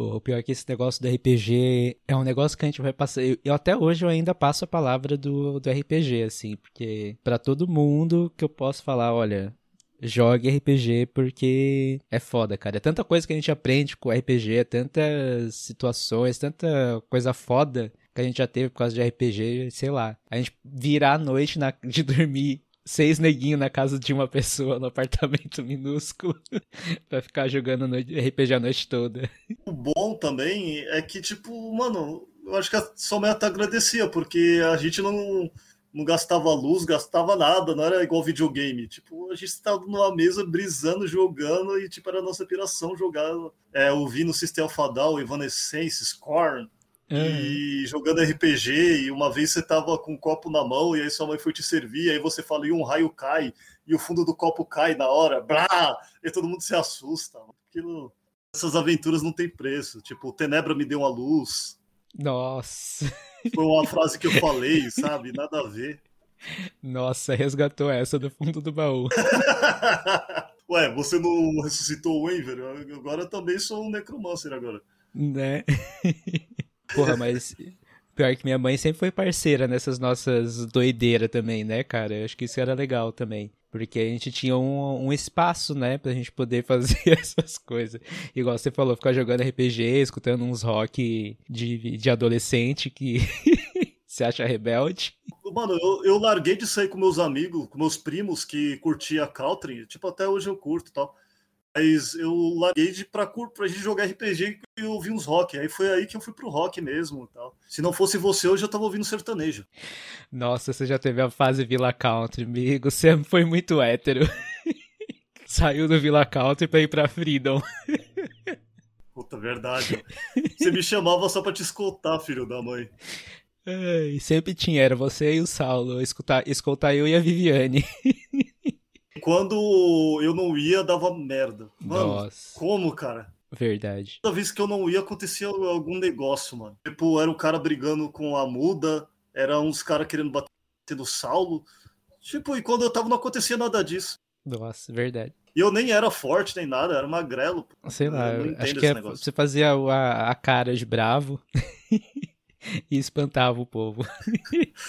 Speaker 2: O pior é que esse negócio do RPG é um negócio que a gente vai passar. Eu, eu até hoje eu ainda passo a palavra do, do RPG, assim, porque para todo mundo que eu posso falar, olha, jogue RPG porque é foda, cara. É tanta coisa que a gente aprende com RPG, é tantas situações, tanta coisa foda que a gente já teve por causa de RPG, sei lá. A gente virar a noite na, de dormir seis neguinhos na casa de uma pessoa no apartamento minúsculo pra ficar jogando RPG a noite toda.
Speaker 3: O bom também é que, tipo, mano, eu acho que a sua meta agradecia, porque a gente não, não gastava luz, gastava nada, não era igual videogame. Tipo, a gente estava numa mesa brisando, jogando, e tipo, era a nossa piração jogar, é, ouvindo System Down, Evanescence, Scorn, e jogando RPG, e uma vez você tava com um copo na mão, e aí sua mãe foi te servir, e aí você fala, e um raio cai, e o fundo do copo cai na hora, blá! E todo mundo se assusta. Aquilo, essas aventuras não tem preço. Tipo, Tenebra me deu uma luz.
Speaker 2: Nossa.
Speaker 3: Foi uma frase que eu falei, sabe? Nada a ver.
Speaker 2: Nossa, resgatou essa do fundo do baú.
Speaker 3: Ué, você não ressuscitou o Enver? Agora eu também sou um necromancer agora.
Speaker 2: Né? Porra, mas pior que minha mãe sempre foi parceira nessas nossas doideiras também, né, cara? Eu acho que isso era legal também. Porque a gente tinha um, um espaço, né, pra gente poder fazer essas coisas. Igual você falou, ficar jogando RPG, escutando uns rock de, de adolescente que você acha rebelde.
Speaker 3: Mano, eu, eu larguei de sair com meus amigos, com meus primos que curtia country. Tipo, até hoje eu curto e tal. Mas eu larguei de, pra, pra gente jogar RPG e ouvir uns rock. Aí foi aí que eu fui pro rock mesmo tal. Se não fosse você, eu já tava ouvindo sertanejo.
Speaker 2: Nossa, você já teve a fase Villa Country, amigo. Você foi muito hétero. Saiu do Villa Country pra ir pra Freedom.
Speaker 3: Puta, verdade. Você me chamava só pra te escoltar, filho da mãe.
Speaker 2: Ai, sempre tinha, era você e o Saulo, escutar, escoltar eu e a Viviane.
Speaker 3: Quando eu não ia, dava merda. Mano,
Speaker 2: Nossa,
Speaker 3: como, cara?
Speaker 2: verdade.
Speaker 3: Toda vez que eu não ia, acontecia algum negócio, mano. Tipo, era um cara brigando com a muda, era uns caras querendo bater no Saulo. Tipo, e quando eu tava, não acontecia nada disso.
Speaker 2: Nossa, verdade.
Speaker 3: E eu nem era forte nem nada, era magrelo. pô.
Speaker 2: Sei lá, acho
Speaker 3: esse
Speaker 2: que é- você fazia o- a, a cara de bravo e espantava o povo.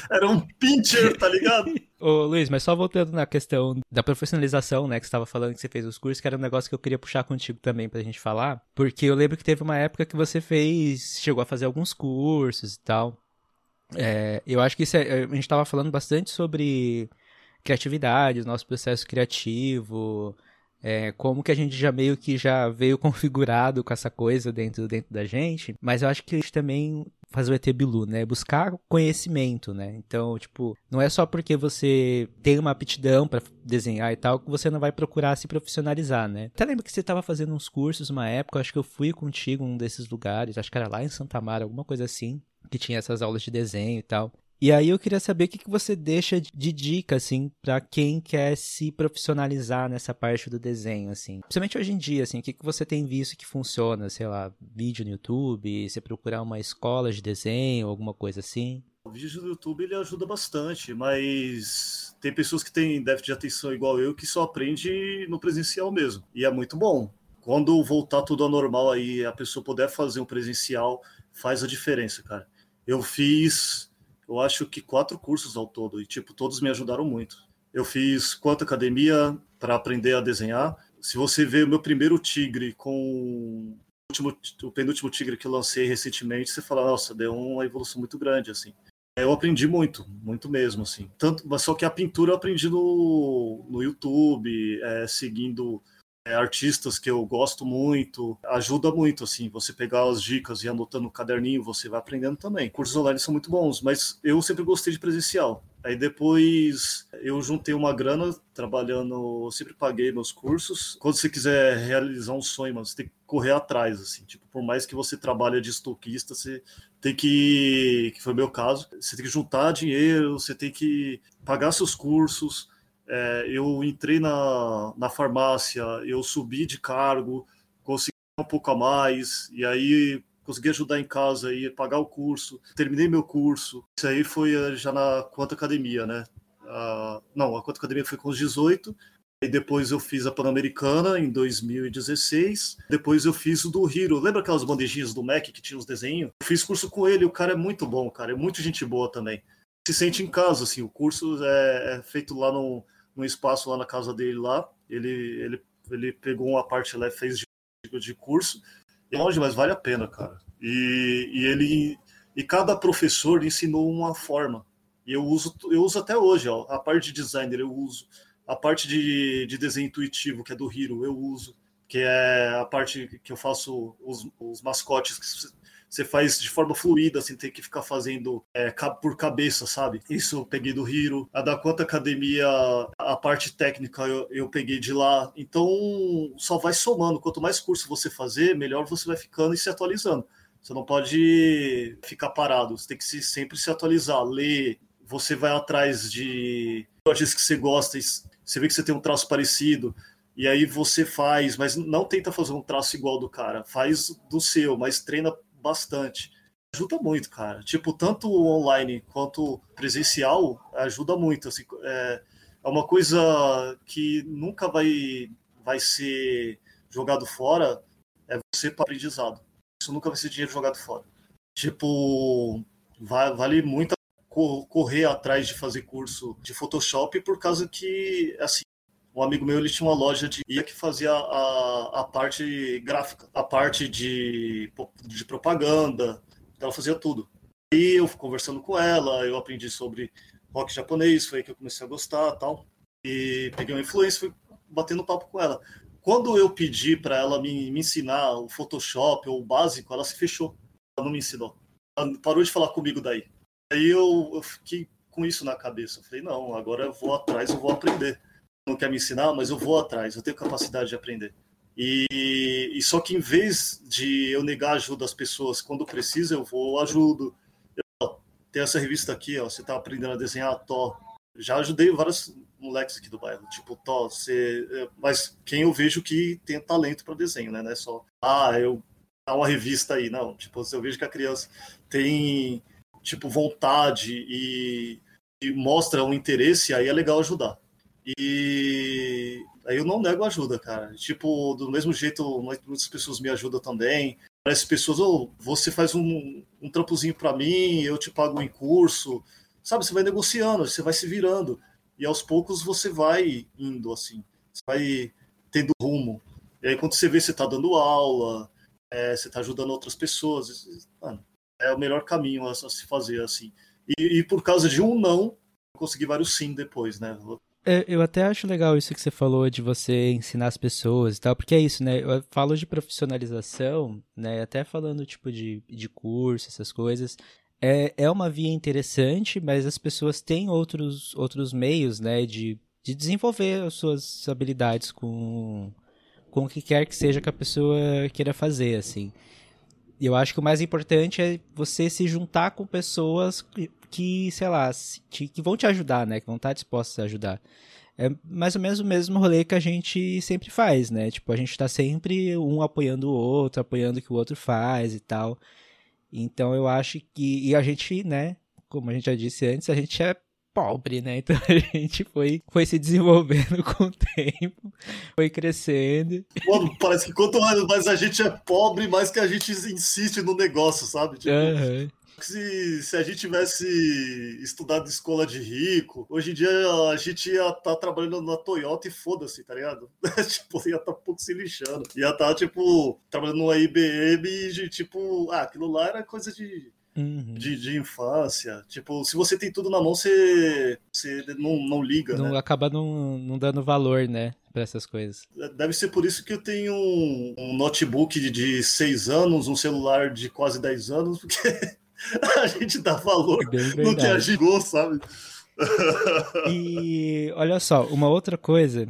Speaker 3: Era um pincher, tá ligado?
Speaker 2: Ô Luiz, mas só voltando na questão da profissionalização, né, que você estava falando que você fez os cursos, que era um negócio que eu queria puxar contigo também pra gente falar, porque eu lembro que teve uma época que você fez, chegou a fazer alguns cursos e tal. É, eu acho que isso é- a gente estava falando bastante sobre criatividade, nosso processo criativo, é, como que a gente já meio que já veio configurado com essa coisa dentro, dentro da gente, mas eu acho que gente também faz o ET Bilu, né? Buscar conhecimento, né? Então, tipo, não é só porque você tem uma aptidão pra desenhar e tal que você não vai procurar se profissionalizar, né? Até lembro que você tava fazendo uns cursos uma época, acho que eu fui contigo num desses lugares, acho que era lá em Santa Mara, alguma coisa assim, que tinha essas aulas de desenho e tal. E aí eu queria saber o que, que você deixa de- dica, assim, pra quem quer se profissionalizar nessa parte do desenho, assim. Principalmente hoje em dia, assim, o que, que você tem visto que funciona, sei lá, vídeo no YouTube, você procurar uma escola de desenho, alguma coisa assim.
Speaker 3: O vídeo do YouTube ele ajuda bastante, mas tem pessoas que têm déficit de atenção igual eu que só aprende no presencial mesmo. E é muito bom. Quando voltar tudo ao normal aí, a pessoa puder fazer um presencial, faz a diferença, cara. Eu fiz, eu acho que quatro cursos ao todo e tipo todos me ajudaram muito. Eu fiz quanto academia para aprender a desenhar. Se você ver o meu primeiro tigre com o último, o penúltimo tigre que eu lancei recentemente, você fala, nossa, deu uma evolução muito grande assim. Eu aprendi muito, muito mesmo, assim. Tanto, mas só que a pintura eu aprendi no, no YouTube, é, seguindo artistas que eu gosto muito. Ajuda muito, assim, você pegar as dicas e anotando no caderninho, você vai aprendendo também. Cursos online são muito bons, mas eu sempre gostei de presencial. Aí depois eu juntei uma grana trabalhando, sempre paguei meus cursos. Quando você quiser realizar um sonho, mano, você tem que correr atrás, assim. Tipo, por mais que você trabalhe de estoquista, você tem que, que foi o meu caso, você tem que juntar dinheiro, você tem que pagar seus cursos. É, eu entrei na, na farmácia, eu subi de cargo, consegui um pouco a mais, e aí consegui ajudar em casa e pagar o curso. Terminei meu curso. Isso aí foi eh, já na Quanto Academia, né? Não, a Quanto Academia foi com os 18. E depois eu fiz a Pan-Americana em 2016. Depois eu fiz o do Hiro. Lembra aquelas bandejinhas do Mac que tinha os desenhos? Eu fiz curso com ele. O cara é muito bom, cara. É muito gente boa também. Se sente em casa, assim. O curso é, é feito lá no, no espaço, lá na casa dele lá. Ele, ele, ele pegou uma parte lá e fez de, de curso. É longe, mas vale a pena, cara. E, e ele e cada professor ensinou uma forma. E eu uso, eu uso até hoje, ó, a parte de designer eu uso, a parte de, de desenho intuitivo, que é do Hiro, eu uso, que é a parte que eu faço os, os mascotes que você faz de forma fluida, sem ter que ficar fazendo é, por cabeça, sabe? Isso eu peguei do Hiro. A da Quanta Academia, a parte técnica eu, eu peguei de lá. Então, só vai somando. Quanto mais curso você fazer, melhor você vai ficando e se atualizando. Você não pode ficar parado. Você tem que se, sempre se atualizar, ler. Você vai atrás de artistas que você gosta. Você vê que você tem um traço parecido. E aí você faz, mas não tenta fazer um traço igual do cara. Faz do seu, mas treina bastante. Ajuda muito, cara. Tipo, tanto online quanto presencial ajuda muito. Assim, é, é uma coisa que nunca vai, vai ser jogado fora, é você para aprendizado. Isso nunca vai ser dinheiro jogado fora. Tipo, vai, vale muito correr atrás de fazer curso de Photoshop por causa que, assim, um amigo meu ele tinha uma loja de ia que fazia a, a parte gráfica, a parte de, de propaganda, então ela fazia tudo. E eu conversando com ela, eu aprendi sobre rock japonês, foi aí que eu comecei a gostar tal. E peguei uma influência, fui batendo papo com ela. Quando eu pedi para ela me, me ensinar o Photoshop ou o básico, ela se fechou. Ela não me ensinou. Ela parou de falar comigo daí. Aí eu, eu fiquei com isso na cabeça. Eu falei, não, agora eu vou atrás, eu vou aprender não quer me ensinar, mas eu vou atrás, eu tenho capacidade de aprender. E, e, só que em vez de eu negar ajuda às pessoas quando precisa, eu vou ajudo. Eu, tem essa revista aqui, ó, você tá aprendendo a desenhar, Tó. Já ajudei vários moleques aqui do bairro, tipo, Tó, você... É, mas quem eu vejo que tem talento para desenho, né? Não é só, ah, eu dá uma revista aí, não. Tipo, eu vejo que a criança tem, tipo, vontade e, e mostra um interesse, aí é legal ajudar. E aí eu não nego ajuda, cara. Tipo, do mesmo jeito, muitas pessoas me ajudam também. Parece pessoas, oh, você faz um, um trampozinho para mim, eu te pago em curso. Sabe, você vai negociando, você vai se virando. E aos poucos você vai indo, assim. Você vai tendo rumo. E aí quando você vê, você tá dando aula, é, você tá ajudando outras pessoas. Mano, é o melhor caminho a, a se fazer, assim. E, e, por causa de um não, eu consegui vários sim depois, né?
Speaker 2: É, eu até acho legal isso que você falou de você ensinar as pessoas e tal, porque é isso, né? Eu falo de profissionalização, né? Até falando tipo de, de curso, essas coisas. É, é uma via interessante, mas as pessoas têm outros, outros meios, né? De, de desenvolver as suas habilidades com, com o que quer que seja que a pessoa queira fazer, assim. E eu acho que o mais importante é você se juntar com pessoas que, sei lá, que vão te ajudar, né? Que vão estar dispostos a ajudar. É mais ou menos o mesmo rolê que a gente sempre faz, né? Tipo, a gente tá sempre um apoiando o outro, apoiando o que o outro faz e tal. Então eu acho que. E a gente, né? Como a gente já disse antes, a gente é pobre, né? Então a gente foi, foi se desenvolvendo com o tempo, foi crescendo.
Speaker 3: Mano, parece que quanto mais a gente é pobre, mais que a gente insiste no negócio, sabe? Tipo, uhum. se, se a gente tivesse estudado escola de rico, hoje em dia a gente ia estar tá trabalhando na Toyota e foda-se, tá ligado? tipo, ia estar tá um pouco se lixando. Ia estar, tá, tipo, trabalhando numa IBM e, tipo, ah, aquilo lá era coisa de Uhum. De, de, infância. Tipo, se você tem tudo na mão, você, você não, não liga.
Speaker 2: Não,
Speaker 3: né?
Speaker 2: Acaba não, não dando valor, né? Para essas coisas.
Speaker 3: Deve ser por isso que eu tenho um, um notebook de, de 6 anos, um celular de quase 10 anos, porque a gente dá valor no que a gente sabe?
Speaker 2: E olha só, uma outra coisa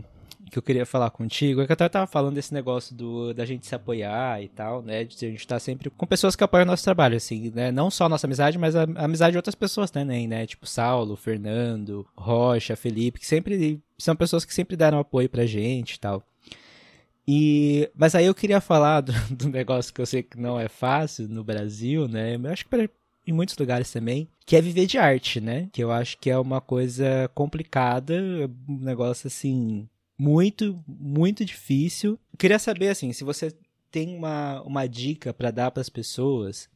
Speaker 2: que eu queria falar contigo é que eu tava falando desse negócio do, da gente se apoiar e tal, né? De a gente estar tá sempre com pessoas que apoiam o nosso trabalho, assim, né? Não só a nossa amizade, mas a, a amizade de outras pessoas também, né? Tipo Saulo, Fernando, Rocha, Felipe, que sempre são pessoas que sempre deram apoio pra gente e tal. E, mas aí eu queria falar do, do negócio que eu sei que não é fácil no Brasil, né? Eu acho que pra, em muitos lugares também, que é viver de arte, né? Que eu acho que é uma coisa complicada, um negócio assim muito, muito difícil. Queria saber, assim, se você tem uma, uma dica para dar para as pessoas,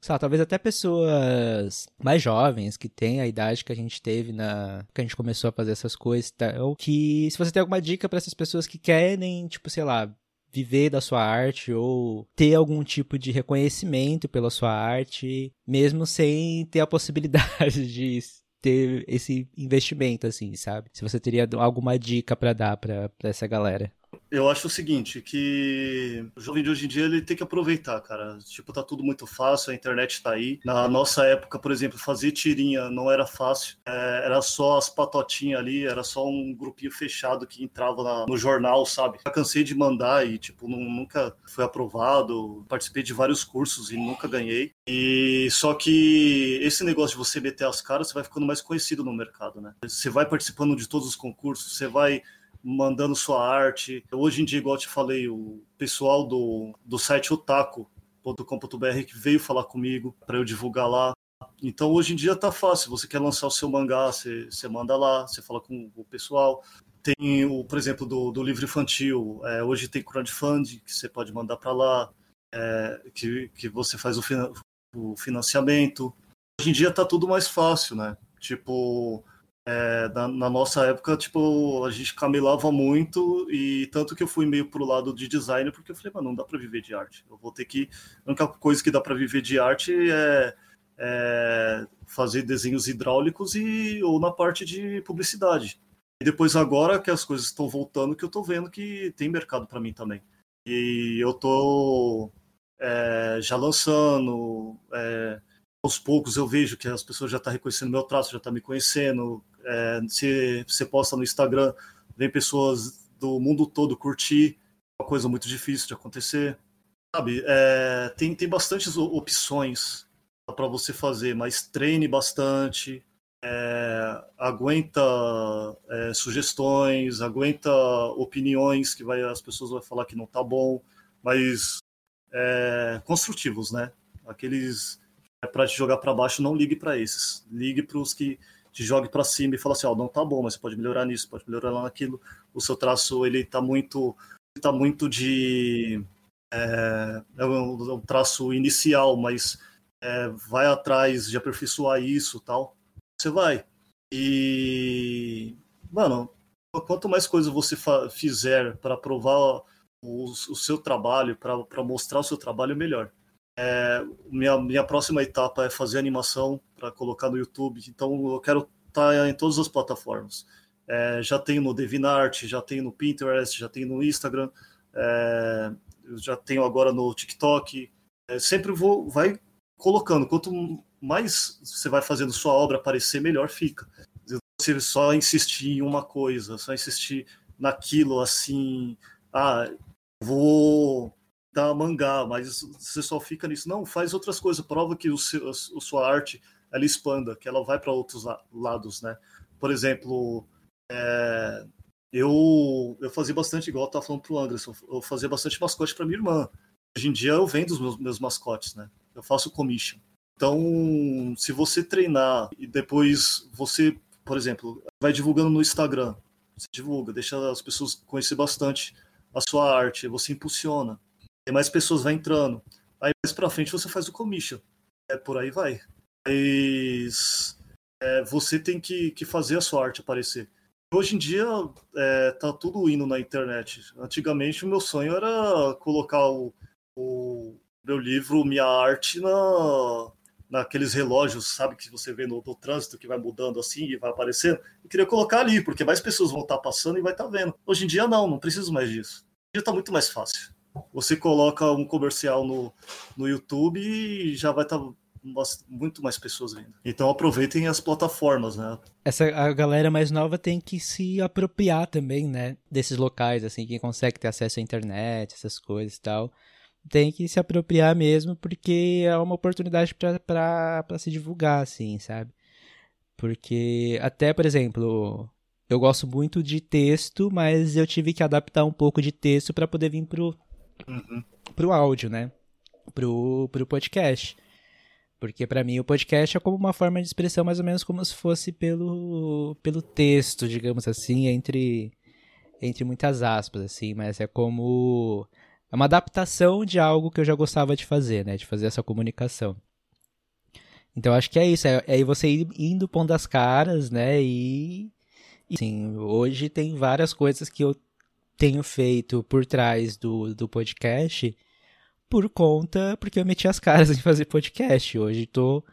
Speaker 2: sabe, talvez até pessoas mais jovens, que têm a idade que a gente teve na que a gente começou a fazer essas coisas, ou que se você tem alguma dica para essas pessoas que querem, tipo, sei lá, viver da sua arte ou ter algum tipo de reconhecimento pela sua arte, mesmo sem ter a possibilidade de ter esse investimento, assim, sabe? Se você teria alguma dica para dar para essa galera.
Speaker 3: Eu acho o seguinte, que o jovem de hoje em dia ele tem que aproveitar, cara. Tipo, tá tudo muito fácil, a internet tá aí. Na nossa época, por exemplo, fazer tirinha não era fácil. É, era só as patotinhas ali, era só um grupinho fechado que entrava na, no jornal, sabe? Eu cansei de mandar e, tipo, não, nunca foi aprovado. Participei de vários cursos e nunca ganhei. E só que esse negócio de você meter as caras, você vai ficando mais conhecido no mercado, né? Você vai participando de todos os concursos, você vai mandando sua arte. Hoje em dia, igual eu te falei, o pessoal do, do site otaku.com.br que veio falar comigo para eu divulgar lá. Então, hoje em dia tá fácil. Você quer lançar o seu mangá, você, você manda lá, você fala com o pessoal. Tem o, por exemplo, do, do livro infantil. É, hoje tem crowdfunding que você pode mandar para lá, é, que, que você faz o, o financiamento. Hoje em dia tá tudo mais fácil, né? Tipo, é, na, na, nossa época, tipo, a gente camelava muito e tanto que eu fui meio pro lado de design porque eu falei, mano, não dá para viver de arte. Eu vou ter que. A única coisa que dá para viver de arte é, é, fazer desenhos hidráulicos e ou na parte de publicidade. E depois agora que as coisas estão voltando, que eu tô vendo que tem mercado para mim também. E eu tô é, já lançando. É, aos poucos eu vejo que as pessoas já estão tá reconhecendo meu traço, já estão tá me conhecendo, é, se você posta no Instagram, vem pessoas do mundo todo curtir. uma coisa muito difícil de acontecer. Sabe, é, tem, tem bastantes opções para você fazer, mas treine bastante, é, aguenta é, sugestões, aguenta opiniões que vai, as pessoas vão falar que não tá bom, mas é, construtivos, né? Aqueles é, para te jogar para baixo, não ligue para esses. Ligue para os que te jogue para cima e fala assim, ó, oh, não tá bom, mas você pode melhorar nisso, pode melhorar naquilo. O seu traço ele tá muito, tá muito de é, é um, um traço inicial, mas é, vai atrás de aperfeiçoar isso, tal você vai. E, mano, quanto mais coisa você fizer para provar o, o, seu trabalho, para mostrar o seu trabalho, melhor. É, minha, minha próxima etapa é fazer animação para colocar no YouTube, então eu quero estar tá em todas as plataformas. É, já tenho no DeviantArt, já tenho no Pinterest, já tenho no Instagram, é, já tenho agora no TikTok. É, sempre vou, vai colocando. Quanto mais você vai fazendo sua obra aparecer, melhor fica. Você só insistir em uma coisa, só insistir naquilo assim, ah, vou dar mangá, mas você só fica nisso. Não, faz outras coisas, prova que o seu, a sua arte ela expanda, que ela vai para outros lados, né? Por exemplo, é, eu, eu fazia bastante, igual eu estava falando pro Anderson, eu fazia bastante mascote para minha irmã. Hoje em dia eu vendo os meus, meus mascotes, né? Eu faço commission. Então, se você treinar e depois você, por exemplo, vai divulgando no Instagram, você divulga, deixa as pessoas conhecer bastante a sua arte, você impulsiona, e mais pessoas vão entrando. Aí mais para frente você faz o commission. É por aí vai. Mas é, você tem que, que fazer a sua arte aparecer. Hoje em dia é, tá tudo indo na internet. Antigamente o meu sonho era colocar o, o meu livro, minha arte na, naqueles relógios, sabe, que você vê no, no, trânsito que vai mudando assim e vai aparecendo. Eu queria colocar ali, porque mais pessoas vão estar passando e vai estar vendo. Hoje em dia não, não preciso mais disso. Hoje está muito mais fácil. Você coloca um comercial no, no YouTube e já vai estar muito mais pessoas vendo. Então aproveitem as plataformas, né?
Speaker 2: Essa a galera mais nova tem que se apropriar também, né, desses locais assim, quem consegue ter acesso à internet, essas coisas e tal tem que se apropriar mesmo, porque é uma oportunidade para se divulgar, assim, sabe? Porque, até, por exemplo, eu gosto muito de texto, mas eu tive que adaptar um pouco de texto para poder vir pro, uhum. pro áudio, né? Pro, pro podcast. Porque para mim o podcast é como uma forma de expressão mais ou menos como se fosse pelo, pelo texto, digamos assim, entre, entre muitas aspas, assim, mas é como é uma adaptação de algo que eu já gostava de fazer, né? De fazer essa comunicação. Então acho que é isso, é, é você ir indo pondo as caras, né? E, assim, hoje tem várias coisas que eu tenho feito por trás do, do podcast por conta, porque eu meti as caras em fazer podcast. Hoje estou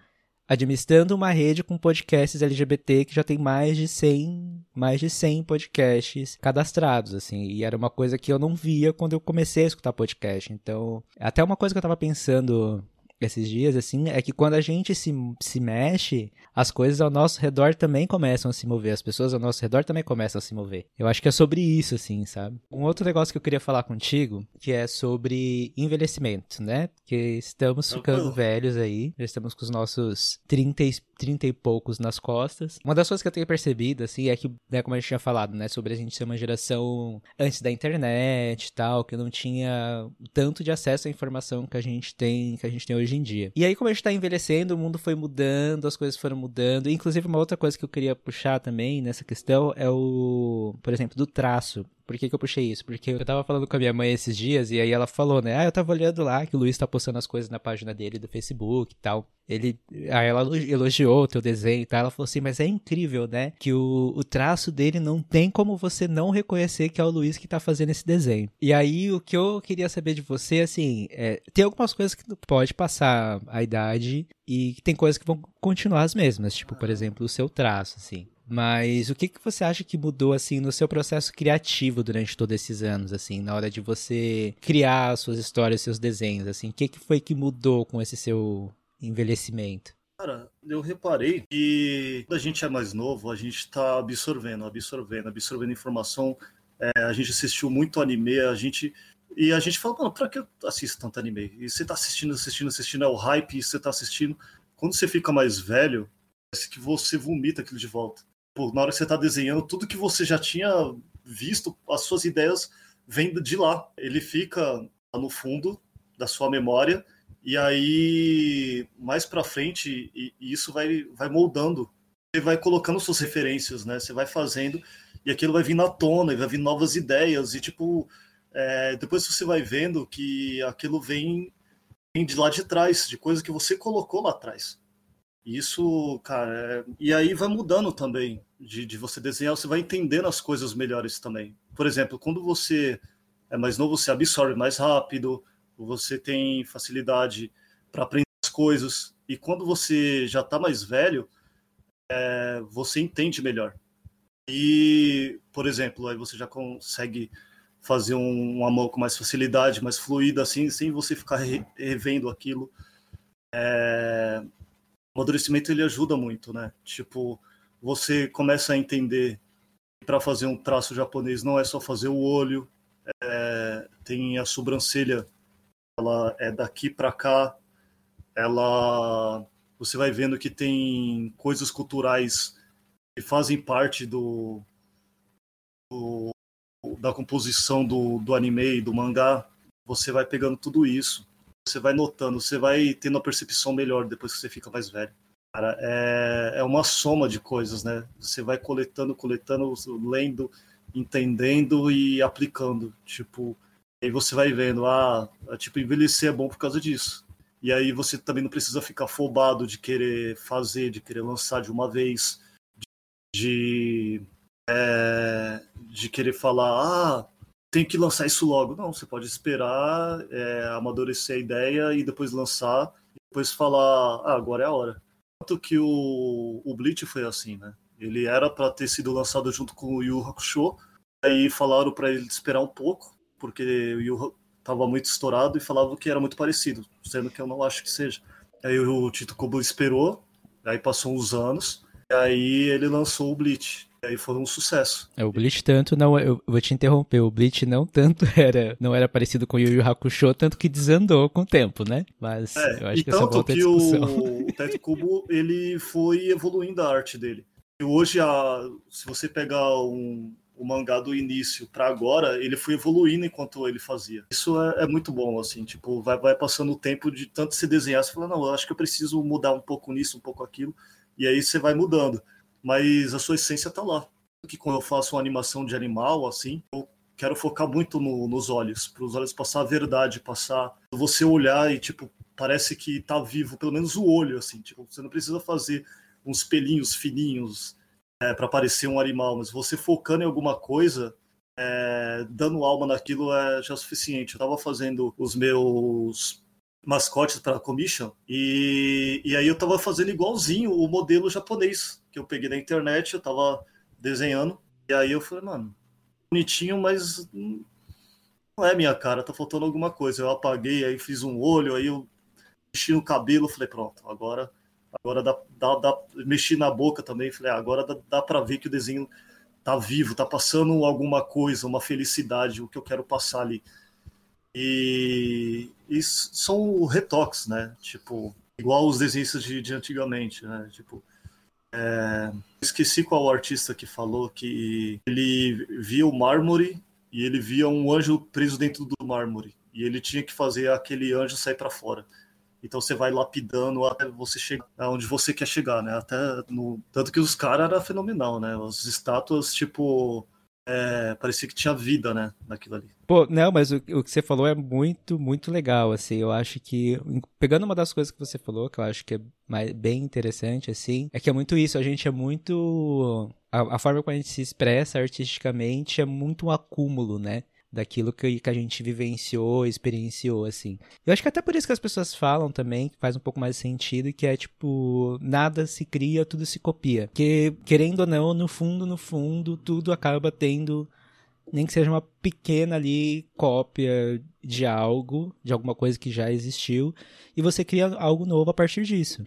Speaker 2: administrando uma rede com podcasts LGBT que já tem mais de 100, mais de 100 podcasts cadastrados, assim, e era uma coisa que eu não via quando eu comecei a escutar podcast. Então, até uma coisa que eu tava pensando esses dias, assim, é que quando a gente se, se mexe, as coisas ao nosso redor também começam a se mover, as pessoas ao nosso redor também começam a se mover. Eu acho que é sobre isso, assim, sabe? Um outro negócio que eu queria falar contigo, que é sobre envelhecimento, né? Porque estamos ficando velhos aí, já estamos com os nossos 30 e, 30 e poucos nas costas. Uma das coisas que eu tenho percebido, assim, é que, né, como a gente tinha falado, né, sobre a gente ser uma geração antes da internet e tal, que não tinha tanto de acesso à informação que a gente tem, que a gente tem hoje hoje em dia. E aí, como a gente tá envelhecendo, o mundo foi mudando, as coisas foram mudando. Inclusive, uma outra coisa que eu queria puxar também nessa questão é o, por exemplo, do traço. Por que, que eu puxei isso? Porque eu tava falando com a minha mãe esses dias e aí ela falou, né? Ah, eu tava olhando lá que o Luiz tá postando as coisas na página dele do Facebook e tal. Ele, aí ela elogiou o teu desenho e tal. Ela falou assim, mas é incrível, né? Que o, o traço dele não tem como você não reconhecer que é o Luiz que tá fazendo esse desenho. E aí o que eu queria saber de você, assim, é, tem algumas coisas que pode passar a idade e tem coisas que vão continuar as mesmas, tipo, por exemplo, o seu traço, assim. Mas o que, que você acha que mudou, assim, no seu processo criativo durante todos esses anos, assim, na hora de você criar suas histórias, seus desenhos, assim? O que, que foi que mudou com esse seu envelhecimento?
Speaker 3: Cara, eu reparei que quando a gente é mais novo, a gente está absorvendo, absorvendo, absorvendo informação. É, a gente assistiu muito anime, a gente E a gente fala, mano, pra que eu assisto tanto anime? E você tá assistindo, assistindo, assistindo, é o hype, e você tá assistindo. Quando você fica mais velho, parece que você vomita aquilo de volta. Pô, na hora que você tá desenhando, tudo que você já tinha visto, as suas ideias vêm de lá. Ele fica no fundo da sua memória, e aí, mais pra frente, e, e isso vai, vai moldando. Você vai colocando suas referências, né? Você vai fazendo, e aquilo vai vindo à tona, e vai vir novas ideias, e tipo é, depois você vai vendo que aquilo vem, vem, de lá de trás, de coisa que você colocou lá atrás. Isso, cara, é... e aí vai mudando também de, de você desenhar, você vai entendendo as coisas melhores também. Por exemplo, quando você é mais novo, você absorve mais rápido, você tem facilidade para aprender as coisas, e quando você já está mais velho, é, você entende melhor. E, por exemplo, aí você já consegue fazer um, mão com mais facilidade, mais fluida, assim, sem você ficar re, revendo aquilo. É... O amadurecimento ele ajuda muito, né? Tipo, você começa a entender que para fazer um traço japonês não é só fazer o olho, é... tem a sobrancelha, ela é daqui para cá, ela você vai vendo que tem coisas culturais que fazem parte do, do da composição do, do anime e do mangá, você vai pegando tudo isso, você vai notando, você vai tendo a percepção melhor depois que você fica mais velho. Cara, é, é uma soma de coisas, né? Você vai coletando, coletando, lendo, entendendo e aplicando. Tipo, aí você vai vendo, ah, tipo, envelhecer é bom por causa disso. E aí você também não precisa ficar afobado de querer fazer, de querer lançar de uma vez, de é, de querer falar, ah, tem que lançar isso logo. Não, você pode esperar, é, amadurecer a ideia e depois lançar, e depois falar, ah, agora é a hora. Tanto que o, o Bleach foi assim, né? Ele era para ter sido lançado junto com o Yu Hakusho, aí falaram para ele esperar um pouco, porque o Yu estava muito estourado e falavam que era muito parecido, sendo que eu não acho que seja. Aí o Tito Kubo esperou, aí passou uns anos, aí ele lançou o Bleach. E aí foi um sucesso.
Speaker 2: É, o Bleach tanto não, eu vou te interromper, o Bleach não tanto era, não era parecido com o Yu Yu Hakusho, tanto que desandou com o tempo, né? Mas
Speaker 3: é,
Speaker 2: eu acho que essa volta
Speaker 3: que
Speaker 2: discussão.
Speaker 3: o Ted Kubo, ele foi evoluindo a arte dele. E hoje, a, se você pegar um, o mangá do início para agora, ele foi evoluindo enquanto ele fazia. Isso é, é, muito bom, assim, tipo, vai, vai passando o tempo de tanto se desenhar, você fala, não, eu acho que eu preciso mudar um pouco nisso, um pouco aquilo, e aí você vai mudando mas a sua essência está lá. Que quando eu faço uma animação de animal, assim, eu quero focar muito no, nos olhos, para os olhos passar a verdade, passar você olhar e tipo parece que tá vivo, pelo menos o olho, assim, tipo você não precisa fazer uns pelinhos fininhos é, para parecer um animal, mas você focando em alguma coisa, é, dando alma naquilo é já suficiente. Eu estava fazendo os meus mascotes para a commission e, e aí eu estava fazendo igualzinho o modelo japonês que eu peguei na internet, eu tava desenhando, e aí eu falei, mano, bonitinho, mas não é minha cara, tá faltando alguma coisa. Eu apaguei, aí fiz um olho, aí eu mexi no cabelo, falei, pronto, agora agora dá, dá, dá mexi na boca também, falei, ah, agora dá, dá para ver que o desenho tá vivo, tá passando alguma coisa, uma felicidade, o que eu quero passar ali. E, e são retoques, né? Tipo, igual os desenhos de, de antigamente, né? Tipo, é, esqueci qual artista que falou que ele via o mármore e ele via um anjo preso dentro do mármore e ele tinha que fazer aquele anjo sair para fora. Então você vai lapidando até você chegar aonde você quer chegar, né? Até no tanto que os caras era fenomenal, né? As estátuas tipo é, parecia que tinha vida, né, naquilo ali.
Speaker 2: Pô, não, mas o, o, que você falou é muito, muito legal, assim, eu acho que, pegando uma das coisas que você falou, que eu acho que é mais, bem interessante, assim, é que é muito isso, a gente é muito, a, a forma como a gente se expressa artisticamente é muito um acúmulo, né, daquilo que, que a gente vivenciou, experienciou, assim. Eu acho que até por isso que as pessoas falam também, que faz um pouco mais sentido, que é tipo, nada se cria, tudo se copia. Porque, querendo ou não, no fundo, no fundo, tudo acaba tendo, nem que seja uma pequena ali cópia de algo, de alguma coisa que já existiu, e você cria algo novo a partir disso.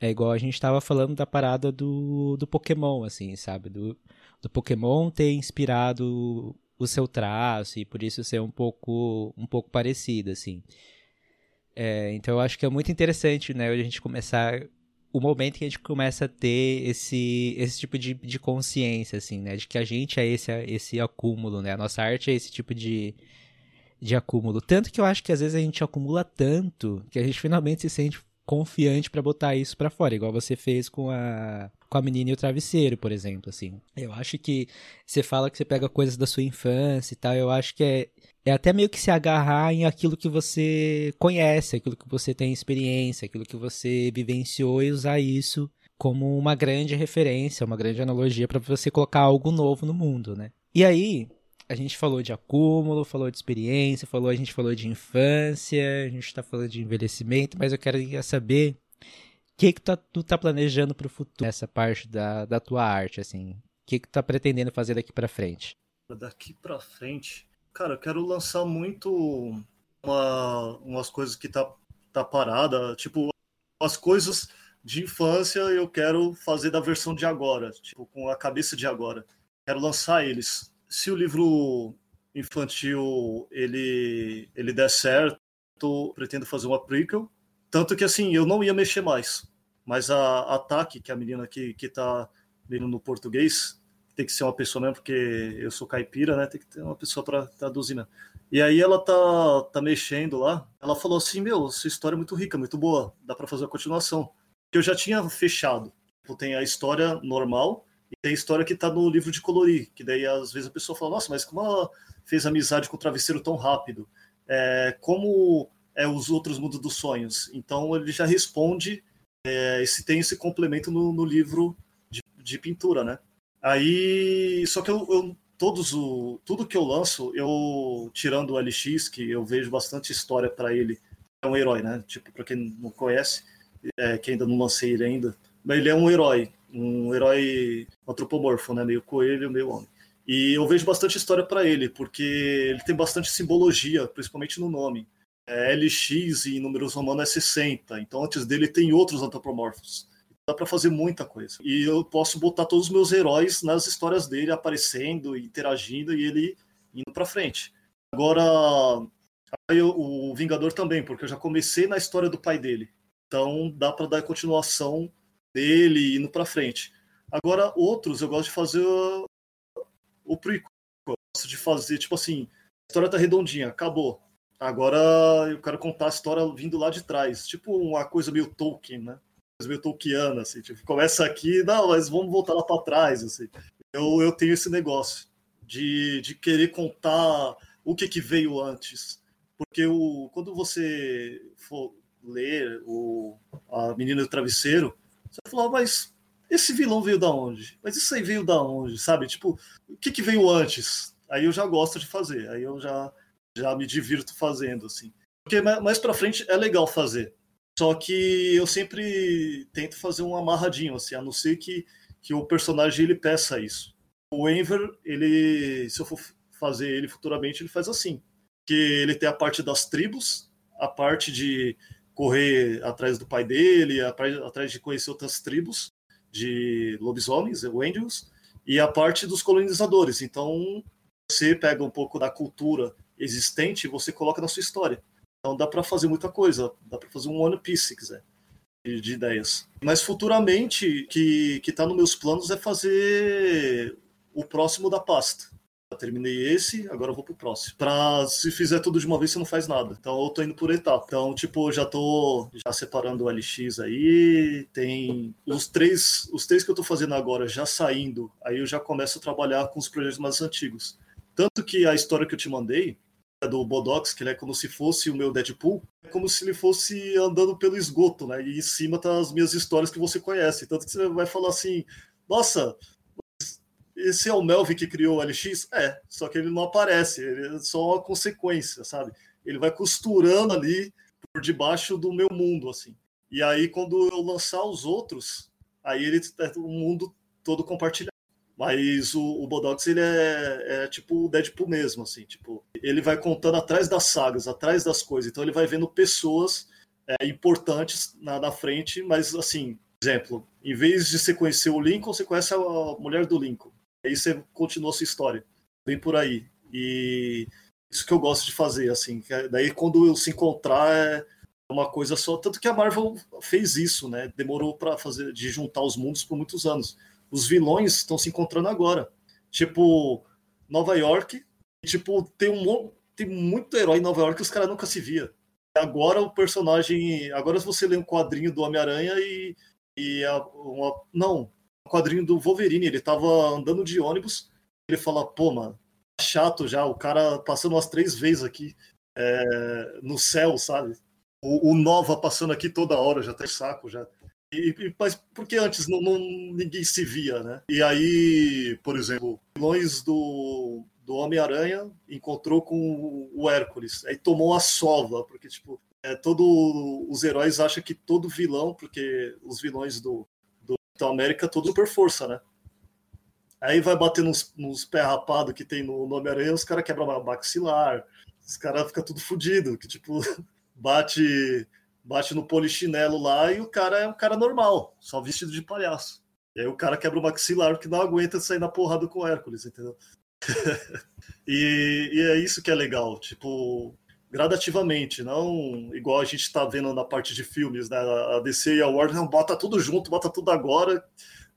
Speaker 2: É igual a gente estava falando da parada do, do Pokémon, assim, sabe? Do, do Pokémon ter inspirado o seu traço e por isso ser um pouco um pouco parecido assim. É, então eu acho que é muito interessante, né, a gente começar o momento que a gente começa a ter esse, esse tipo de, de consciência, assim, né, de que a gente é esse, esse acúmulo, né, a nossa arte é esse tipo de, de acúmulo. Tanto que eu acho que às vezes a gente acumula tanto que a gente finalmente se sente confiante para botar isso para fora, igual você fez com a com a menina e o travesseiro, por exemplo, assim. Eu acho que você fala que você pega coisas da sua infância e tal, eu acho que é é até meio que se agarrar em aquilo que você conhece, aquilo que você tem experiência, aquilo que você vivenciou e usar isso como uma grande referência, uma grande analogia para você colocar algo novo no mundo, né? E aí, a gente falou de acúmulo, falou de experiência, falou, a gente falou de infância, a gente está falando de envelhecimento, mas eu quero saber o que, que tu, tá, tu tá planejando para o futuro, nessa parte da, da tua arte, assim. O que, que tu tá pretendendo fazer daqui para frente?
Speaker 3: Daqui para frente, cara, eu quero lançar muito uma, umas coisas que tá, tá parada, tipo, as coisas de infância eu quero fazer da versão de agora, tipo, com a cabeça de agora. Quero lançar eles se o livro infantil ele, ele der certo, pretendo fazer uma prequel. Tanto que assim, eu não ia mexer mais. Mas a Ataque, que é a menina que, que tá lendo no português, tem que ser uma pessoa mesmo, porque eu sou caipira, né? Tem que ter uma pessoa para traduzir mesmo. E aí ela tá, tá mexendo lá. Ela falou assim: Meu, essa história é muito rica, muito boa, dá para fazer a continuação. Que eu já tinha fechado. Tipo, tem a história normal, e tem história que tá no livro de colorir, que daí às vezes a pessoa fala, nossa, mas como ela fez amizade com o travesseiro tão rápido? É, como é os outros mundos dos sonhos? Então ele já responde é, se tem esse complemento no, no livro de, de, pintura, né? Aí, só que eu, eu todos o tudo que eu lanço, eu tirando o LX, que eu vejo bastante história para ele, é um herói, né? Tipo, para quem não conhece, é, que ainda não lancei ele ainda, ele é um herói um herói antropomorfo, né? Meio coelho, meio homem. E eu vejo bastante história para ele, porque ele tem bastante simbologia, principalmente no nome. É LX e em números romanos é 60, então antes dele tem outros antropomorfos. Dá para fazer muita coisa. E eu posso botar todos os meus heróis nas histórias dele aparecendo, interagindo e ele indo para frente. Agora, eu, o Vingador também, porque eu já comecei na história do pai dele. Então dá para dar continuação dele indo para frente. Agora, outros eu gosto de fazer o prequel. Eu gosto de fazer, tipo assim, a história tá redondinha, acabou. Agora eu quero contar a história vindo lá de trás. Tipo uma coisa meio Tolkien, né? Coisa meio Tolkiana, assim. Tipo, começa aqui, não, mas vamos voltar lá para trás, assim. Eu, eu tenho esse negócio de, de querer contar o que, que veio antes. Porque o, quando você for ler o, a Menina do Travesseiro, você vai falar, mas esse vilão veio da onde? Mas isso aí veio da onde, sabe? Tipo, o que, que veio antes? Aí eu já gosto de fazer, aí eu já, já me divirto fazendo, assim. Porque mais pra frente é legal fazer. Só que eu sempre tento fazer um amarradinho, assim, a não ser que, que o personagem ele peça isso. O Enver, ele, se eu for fazer ele futuramente, ele faz assim. Que ele tem a parte das tribos, a parte de correr atrás do pai dele, atrás de conhecer outras tribos de lobisomens, Wendigos, e a parte dos colonizadores. Então, você pega um pouco da cultura existente e você coloca na sua história. Então, dá para fazer muita coisa. Dá para fazer um One Piece, se quiser, de, de ideias. Mas futuramente, que que está nos meus planos é fazer o próximo da pasta. Terminei esse, agora eu vou pro próximo. Pra se fizer tudo de uma vez, você não faz nada. Então eu tô indo por etapa. Então, tipo, já tô já separando o LX aí. Tem os três, os três que eu tô fazendo agora já saindo. Aí eu já começo a trabalhar com os projetos mais antigos. Tanto que a história que eu te mandei, é do Bodox, que ele é como se fosse o meu Deadpool, é como se ele fosse andando pelo esgoto, né? E em cima tá as minhas histórias que você conhece. Tanto que você vai falar assim, nossa, esse é o Melvin que criou o LX? É, só que ele não aparece, ele é só uma consequência, sabe? Ele vai costurando ali por debaixo do meu mundo, assim. E aí, quando eu lançar os outros, aí ele é o mundo todo compartilhado. Mas o, o Bodox, ele é, é, tipo o Deadpool mesmo, assim, tipo, ele vai contando atrás das sagas, atrás das coisas. Então ele vai vendo pessoas é, importantes na, na frente, mas assim, exemplo, em vez de você conhecer o Lincoln, você conhece a mulher do Lincoln aí você continua a sua história. Vem por aí. E isso que eu gosto de fazer, assim. É, daí quando eu se encontrar é uma coisa só. Tanto que a Marvel fez isso, né? Demorou para fazer de juntar os mundos por muitos anos. Os vilões estão se encontrando agora. Tipo, Nova York, tipo, tem um tem muito herói em Nova York que os caras nunca se via. Agora o personagem. Agora você lê um quadrinho do Homem-Aranha e. e a, uma, não, quadrinho do Wolverine. Ele tava andando de ônibus. Ele fala, pô, mano, tá chato já. O cara passando umas três vezes aqui é, no céu, sabe? O, o, Nova passando aqui toda hora, já tá saco já. E, e, mas porque antes não, não, ninguém se via, né? E aí, por exemplo, vilões do do Homem-Aranha encontrou com o Hércules. Aí tomou a sova, porque, tipo, é, todo, os heróis acham que todo vilão, porque os vilões do, Capitão América, todo super força, né? Aí vai bater nos, nos pé rapado que tem no, no Homem-Aranha, os caras quebram maxilar, os caras ficam tudo fodido, que, tipo, bate bate no polichinelo lá e o cara é um cara normal, só vestido de palhaço. E aí o cara quebra o maxilar porque não aguenta sair na porrada com o Hércules, entendeu? e, e, é isso que é legal, tipo, gradativamente, não igual a gente está vendo na parte de filmes, né? A DC e a Warner, não, bota tudo junto, bota tudo agora.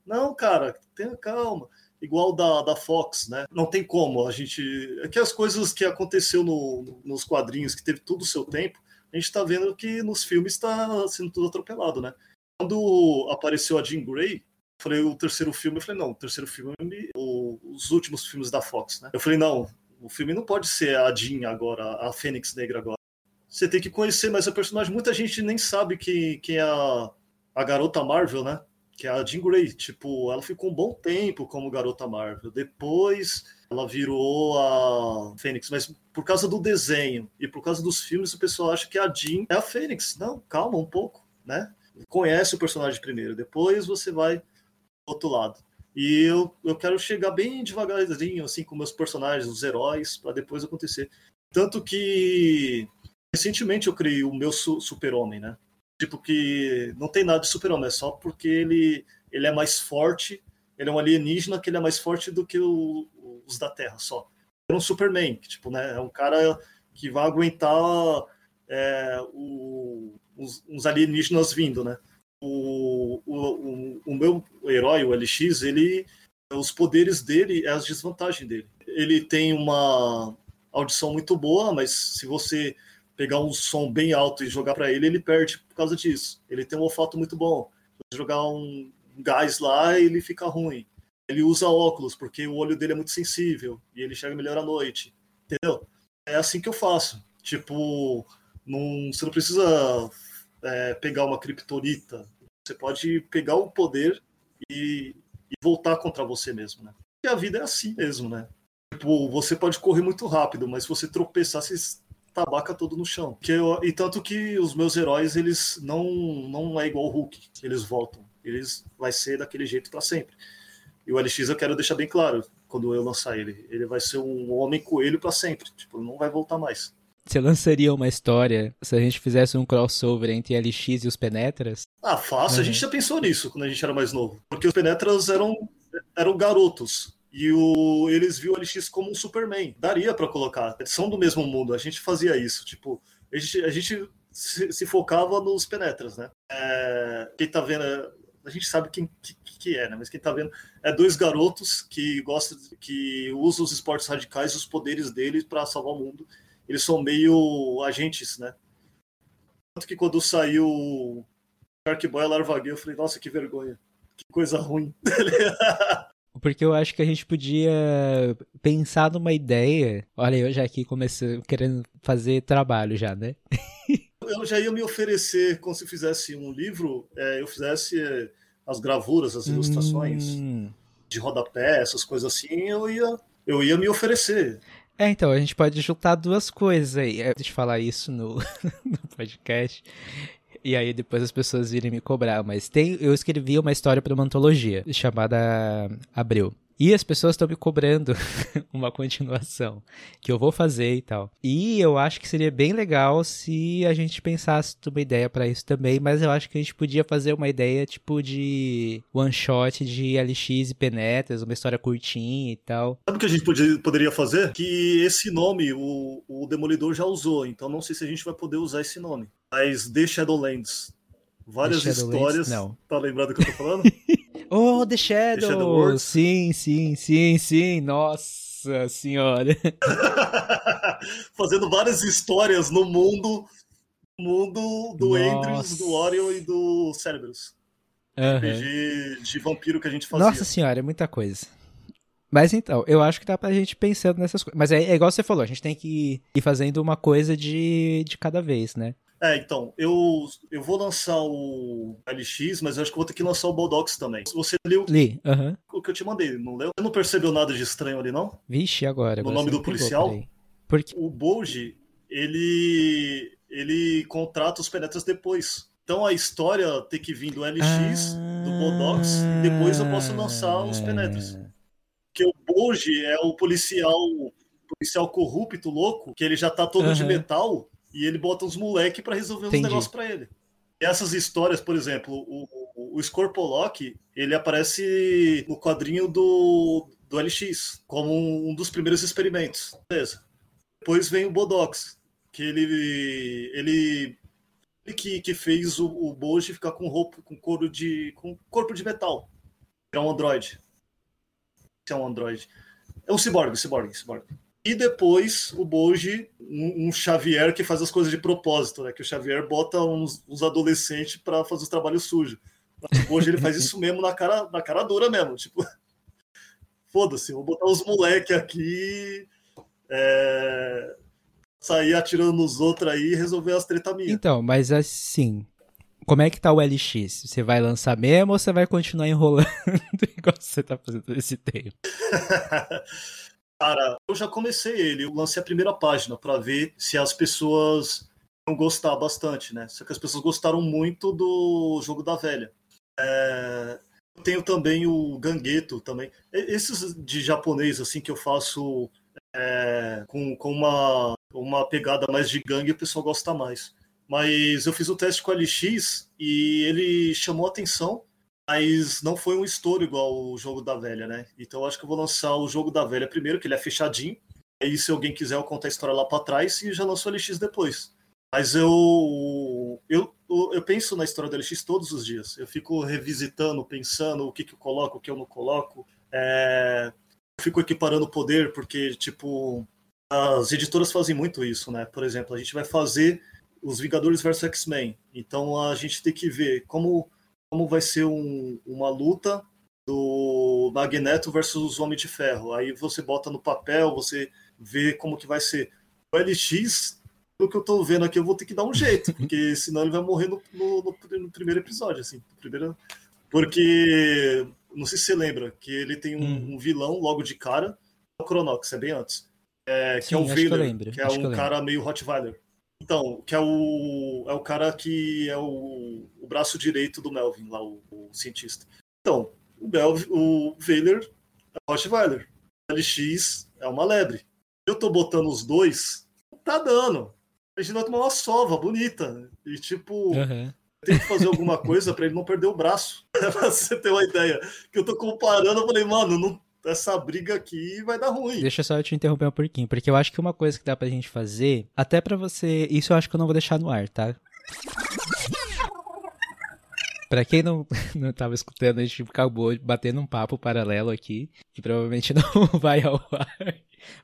Speaker 3: Não, cara, tenha calma. Igual da, da Fox, né? Não tem como. A gente. É que as coisas que aconteceu no, nos quadrinhos, que teve tudo o seu tempo, a gente está vendo que nos filmes está sendo tudo atropelado, né? Quando apareceu a Jean Grey, falei o terceiro filme, eu falei, não, o terceiro filme, os últimos filmes da Fox, né? Eu falei, não, o filme não pode ser a Jean agora, a Fênix Negra agora. Você tem que conhecer mais a personagem. Muita gente nem sabe que, quem é a, a garota Marvel, né? Que é a Jean Grey. Tipo, ela ficou um bom tempo como garota Marvel. Depois ela virou a Fênix, mas por causa do desenho e por causa dos filmes, o pessoal acha que a Jean é a Fênix. Não, calma um pouco, né? Conhece o personagem primeiro, depois você vai outro lado. E eu, eu quero chegar bem devagarzinho, assim, com meus personagens, os heróis, para depois acontecer. Tanto que recentemente eu criei o meu su super-homem, né? Tipo que não tem nada de super-homem, é só porque ele, ele é mais forte, ele é um alienígena que ele é mais forte do que o, os da Terra, só. É um Superman, que, tipo, né? É um cara que vai aguentar é, o, alienígenas vindo, né? O, o, o, meu herói, o LX, ele, os poderes dele é as desvantagens dele. Ele tem uma audição muito boa, mas se você pegar um som bem alto e jogar para ele, ele perde por causa disso. Ele tem um olfato muito bom. Se jogar um gás lá, ele fica ruim. Ele usa óculos porque o olho dele é muito sensível e ele chega melhor à noite. Entendeu? É assim que eu faço. Tipo, não, você não precisa é, pegar uma criptonita. Você pode pegar o poder e, e, voltar contra você mesmo, né? E a vida é assim mesmo, né? Tipo, você pode correr muito rápido, mas se você tropeçar, você tabaca todo no chão. Que eu, e tanto que os meus heróis, eles não, não é igual o Hulk, eles voltam. Eles vai ser daquele jeito para sempre. E o LX eu quero deixar bem claro, quando eu lançar ele, ele vai ser um homem coelho para sempre, tipo, não vai voltar mais.
Speaker 2: Você lançaria uma história se a gente fizesse um crossover entre LX e os Penetras?
Speaker 3: Ah, fácil. Uhum. A gente já pensou nisso quando a gente era mais novo. Porque os Penetras eram, eram garotos. E o, eles viam o LX como um Superman. Daria para colocar. Eles são do mesmo mundo. A gente fazia isso. Tipo, a gente, a gente se, se focava nos Penetras, né? É, quem tá vendo. A gente sabe quem que, que, é, né? Mas quem tá vendo é dois garotos que gostam, que usam os esportes radicais e os poderes deles para salvar o mundo eles são meio agentes, né? Tanto que quando saiu Shark Boy Larva Gay, eu falei, nossa, que vergonha. Que coisa ruim.
Speaker 2: Porque eu acho que a gente podia pensar numa ideia. Olha, eu já aqui comecei querendo fazer trabalho já, né?
Speaker 3: eu já ia me oferecer, como se fizesse um livro, é, eu fizesse as gravuras, as ilustrações hum. de rodapé, essas coisas assim, eu ia, eu ia me oferecer.
Speaker 2: É, então, a gente pode juntar duas coisas aí. É, deixa eu falar isso no, no podcast. E aí depois as pessoas virem me cobrar. Mas tem, eu escrevi uma história para uma antologia chamada Abreu. E as pessoas estão me cobrando uma continuação, que eu vou fazer e tal. E eu acho que seria bem legal se a gente pensasse numa ideia para isso também, mas eu acho que a gente podia fazer uma ideia tipo de one shot de LX e Penetras, uma história curtinha e tal.
Speaker 3: Sabe o que a gente podia, poderia fazer? Que esse nome o, o Demolidor já usou, então não sei se a gente vai poder usar esse nome. Mas The Shadowlands. Várias
Speaker 2: The Shadowlands,
Speaker 3: histórias.
Speaker 2: não.
Speaker 3: Tá lembrado do que eu tô falando?
Speaker 2: Oh, The Shadow!
Speaker 3: Shadowworks.
Speaker 2: sim, sim, sim, sim. Nossa senhora.
Speaker 3: Fazendo várias histórias no mundo, mundo do
Speaker 2: Nossa.
Speaker 3: Andrews, do Orion e do Cerberus.
Speaker 2: Aham.
Speaker 3: RPG de vampiro que a gente fazia.
Speaker 2: Nossa senhora, é muita coisa. Mas então, eu acho que dá pra gente pensando nessas coisas. Mas é, é igual você falou, a gente tem que ir fazendo uma coisa de, de cada vez, né?
Speaker 3: É, então, eu, eu vou lançar o LX, mas eu acho que vou ter que lançar o Boldox também. Você leu
Speaker 2: Li, aham.
Speaker 3: o que eu te mandei, não leu? Você não percebeu nada de estranho ali, não?
Speaker 2: Vixe, agora.
Speaker 3: No
Speaker 2: agora
Speaker 3: nome do
Speaker 2: pegou,
Speaker 3: policial?
Speaker 2: Porque.
Speaker 3: O Boji, ele, ele contrata os penetras depois. Então a história tem que vir do LX, do Boldox, e depois eu posso lançar os penetras.
Speaker 2: Ah,
Speaker 3: Porque o Boji é o policial, policial corrupto, louco, que ele já tá todo de
Speaker 2: Aham.
Speaker 3: metal e ele bota uns moleque pra resolver uns
Speaker 2: Entendi.
Speaker 3: negócios pra ele. E essas histórias, por exemplo, o, o, o Scorpolock, ele aparece no quadrinho do, do LX, como um dos primeiros experimentos. Beleza. Depois vem o Bodox, que ele, ele, ele que, que fez o, o Boji ficar com roupa, com couro de, com corpo de metal. É um androide. É um androide. É um ciborgue, ciborgue, ciborgue. E depois o Boji, um, um Xavier que faz as coisas de propósito, né? Que o Xavier bota uns, uns adolescentes para fazer os trabalhos sujos. O Boji ele faz isso mesmo na cara, na cara dura mesmo. Tipo, foda-se, vou botar os moleque aqui, é, sair atirando nos outros aí e resolver as treta minhas.
Speaker 2: Então, mas assim. Como é que tá o LX? Você vai lançar mesmo ou você vai continuar enrolando igual você tá fazendo esse tempo?
Speaker 3: Cara, eu já comecei ele, eu lancei a primeira página pra ver se as pessoas vão gostar bastante, né? Só que as pessoas gostaram muito do jogo da velha. É, Eu tenho também o Gangueto também. Esses de japonês, assim, que eu faço é, com, com uma, uma pegada mais de gangue, o pessoal gosta mais. Mas eu fiz o teste com o LX e ele chamou atenção, mas não foi um estouro igual o jogo da velha, né? Então acho que eu vou lançar o jogo da velha primeiro, que ele é fechadinho. Aí se alguém quiser eu contar a história lá pra trás e já lanço o LX depois. Mas eu, eu eu penso na história do LX todos os dias. Eu fico revisitando, pensando o que, que eu coloco, o que eu não coloco. É, Eu fico equiparando o poder, porque, tipo, as editoras fazem muito isso, né? Por exemplo, a gente vai fazer os Vingadores versus X-Men. Então a gente tem que ver como, como vai ser um- uma luta do Magneto versus o Homem de Ferro. Aí você bota no papel, você vê como que vai ser. O LX, pelo que eu tô vendo aqui, eu vou ter que dar um jeito, porque senão ele vai morrer no, no- no- primeiro episódio, assim. primeiro... Porque, não sei se você lembra, que ele tem um,
Speaker 2: Hum.
Speaker 3: um vilão logo de cara, o Cronox, é bem antes. É, que
Speaker 2: Sim,
Speaker 3: é o
Speaker 2: que
Speaker 3: Vader,
Speaker 2: lembro,
Speaker 3: que é
Speaker 2: acho que
Speaker 3: um
Speaker 2: lembro.
Speaker 3: cara meio Rottweiler. Então, que é o, é o cara que é o, o braço direito do Melvin, lá, o, o cientista. Então, o, Melvin, o Vader é o Rottweiler. O LX é uma lebre. Eu tô botando os dois, não tá dando. A gente vai tomar uma sova bonita. E, tipo,
Speaker 2: Aham.
Speaker 3: tem que fazer alguma coisa pra ele não perder o braço. pra você ter uma ideia. Que eu tô comparando, eu falei, mano, não- essa briga aqui vai dar ruim.
Speaker 2: Deixa só eu te interromper um pouquinho, porque eu acho que uma coisa que dá pra gente fazer, até pra você. Isso eu acho que eu não vou deixar no ar, tá? Pra quem não, não tava escutando, a gente acabou batendo um papo paralelo aqui, que provavelmente não vai ao ar.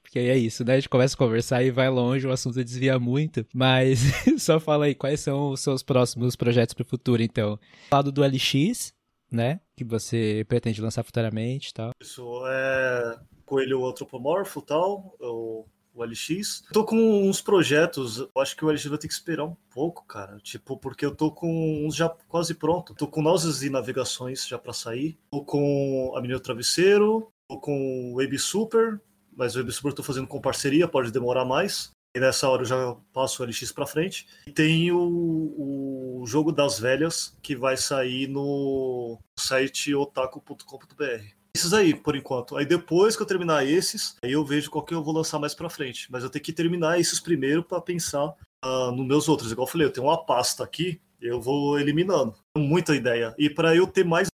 Speaker 2: Porque aí é isso, né? A gente começa a conversar e vai longe, o assunto desvia muito. Mas só fala aí, quais são os seus próximos projetos pro futuro, então? Lado do LX, né? Que você pretende lançar futuramente e tal.
Speaker 3: Isso é coelho antropomorfo tal, o, o LX. Tô com uns projetos, eu acho que o LX vai ter que esperar um pouco, cara. Tipo, porque eu tô com uns já quase pronto. Tô com Náuseas e Navegações já pra sair. Tô com a Menina do Travesseiro. Tô com Web Super, mas o Web Super eu tô fazendo com parceria, pode demorar mais. E nessa hora eu já passo o LX pra frente. E tem o, o Jogo das Velhas, que vai sair no site otaku.com.br. esses aí, por enquanto. Aí depois que eu terminar esses, aí eu vejo qual que eu vou lançar mais pra frente. Mas eu tenho que terminar esses primeiro para pensar uh, nos meus outros. Igual eu falei, eu tenho uma pasta aqui, eu vou eliminando. Muita ideia. E para eu ter mais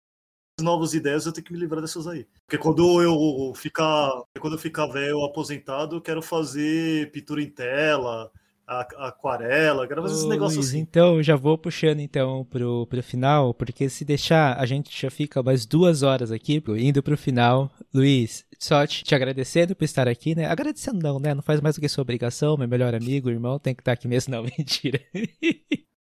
Speaker 3: novas ideias, eu tenho que me livrar dessas aí. Porque quando eu ficar, quando eu ficar velho, aposentado, eu quero fazer pintura em tela, aquarela, quero fazer esses negócios Luiz, assim.
Speaker 2: Então, já vou puxando então pro, pro final, porque se deixar, a gente já fica mais duas horas aqui, indo pro final. Luiz, só te, te agradecendo por estar aqui, né? Agradecendo não, né? Não faz mais do que sua obrigação, meu melhor amigo, irmão, tem que estar aqui mesmo, não, mentira.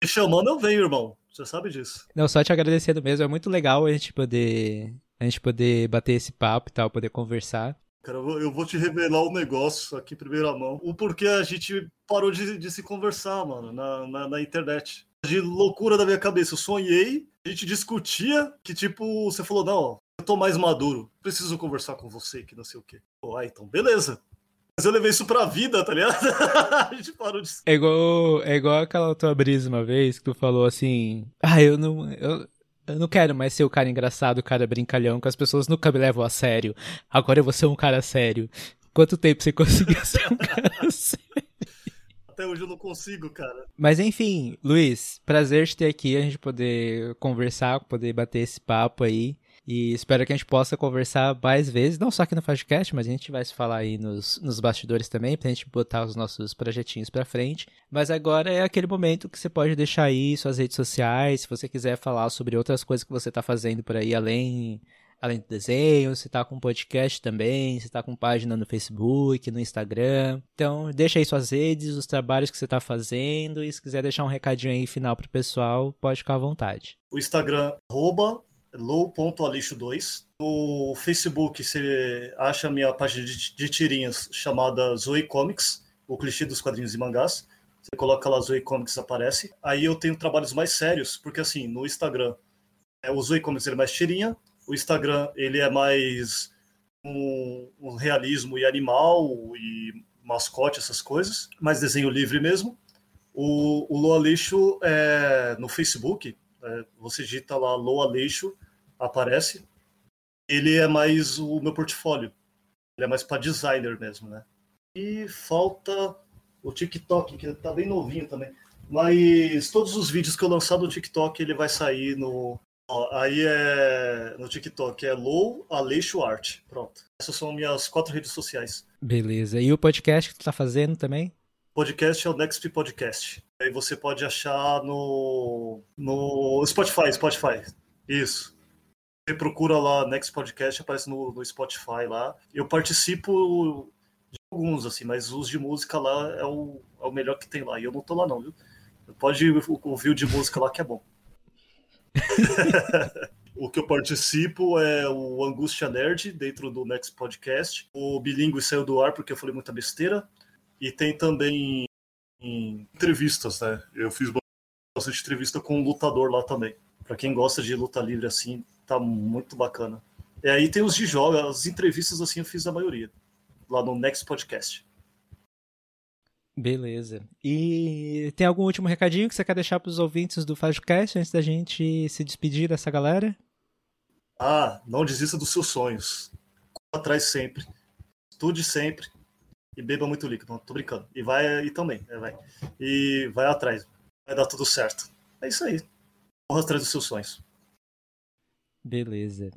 Speaker 3: Me chamando eu venho, irmão. Você sabe disso.
Speaker 2: Não, só te agradecendo mesmo. É muito legal a gente poder. A gente poder bater esse papo e tal, poder conversar.
Speaker 3: Cara, eu vou te revelar um negócio aqui em primeira mão. O porquê a gente parou de, de se conversar, mano, na, na, na, internet. De loucura da minha cabeça. Eu sonhei, a gente discutia que, tipo, você falou, não, eu tô mais maduro, preciso conversar com você, que não sei o quê. Pô, ah, então beleza. Mas eu levei isso pra vida, tá ligado? a gente parou de.
Speaker 2: É igual, é igual aquela tua brisa uma vez que tu falou assim. Ah, eu não. Eu, eu não quero mais ser o cara engraçado, o cara brincalhão, que as pessoas nunca me levam a sério. Agora eu vou ser um cara sério. Quanto tempo você conseguiu ser um cara sério?
Speaker 3: Até hoje eu não consigo, cara.
Speaker 2: Mas enfim, Luiz, prazer te ter aqui, a gente poder conversar, poder bater esse papo aí. E espero que a gente possa conversar mais vezes, não só aqui no podcast, mas a gente vai se falar aí nos, nos bastidores também, pra gente botar os nossos projetinhos pra frente. Mas agora é aquele momento que você pode deixar aí suas redes sociais, se você quiser falar sobre outras coisas que você tá fazendo por aí, além além do desenho, você tá com podcast também, você tá com página no Facebook, no Instagram. Então, deixa aí suas redes, os trabalhos que você tá fazendo e se quiser deixar um recadinho aí final pro pessoal, pode ficar à vontade.
Speaker 3: O Instagram, arroba low.alixo2. No Facebook você acha a minha página de, de tirinhas chamada Zoe Comics, o clichê dos quadrinhos e mangás. Você coloca lá Zoe Comics aparece. Aí eu tenho trabalhos mais sérios, porque assim, no Instagram, é, o Zoe Comics ele é mais tirinha, o Instagram ele é mais um, um realismo e animal e mascote, essas coisas, mais desenho livre mesmo. O, o Loa Lixo é, no Facebook, é, você digita lá Loa Lixo, aparece. Ele é mais o meu portfólio. Ele é mais para designer mesmo, né? E falta o TikTok, que tá bem novinho também. Mas todos os vídeos que eu lançar no TikTok, ele vai sair no. Ó, aí é. No TikTok é Low Aleixo Art. Pronto. Essas são minhas quatro redes sociais.
Speaker 2: Beleza. E o podcast que tu tá fazendo também?
Speaker 3: Podcast é o Next Podcast. Aí você pode achar no. No Spotify, Spotify. Isso. Você procura lá Next Podcast, aparece no, no Spotify lá. Eu participo de alguns, assim, mas os de música lá é o, é o melhor que tem lá. E eu não tô lá, não, viu? Pode ouvir o de música lá que é bom. o que eu participo é o Angústia Nerd, dentro do Next Podcast. O Bilingue saiu do ar porque eu falei muita besteira. E tem também entrevistas, né? Eu fiz bastante entrevista com um lutador lá também. Para quem gosta de luta livre assim, Tá muito bacana. E aí tem os de jogos, as entrevistas assim eu fiz a maioria. Lá no Next Podcast.
Speaker 2: Beleza. E tem algum último recadinho que você quer deixar para os ouvintes do FajoCast antes da gente se despedir dessa galera?
Speaker 3: Ah, não desista dos seus sonhos. Corra atrás sempre. Estude sempre. E beba muito líquido. Não, tô brincando. E vai e também. É, vai. E vai atrás. Vai dar tudo certo. É isso aí. Corra atrás dos seus sonhos.
Speaker 2: Beleza.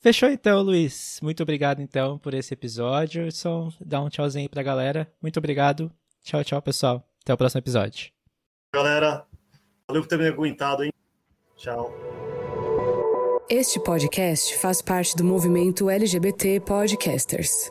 Speaker 2: Fechou então, Luiz. Muito obrigado então por esse episódio. Só dá um tchauzinho aí pra galera. Muito obrigado. Tchau, tchau, pessoal. Até o próximo episódio.
Speaker 3: Galera, valeu por ter me aguentado, hein? Tchau.
Speaker 4: Este podcast faz parte do movimento LGBT Podcasters.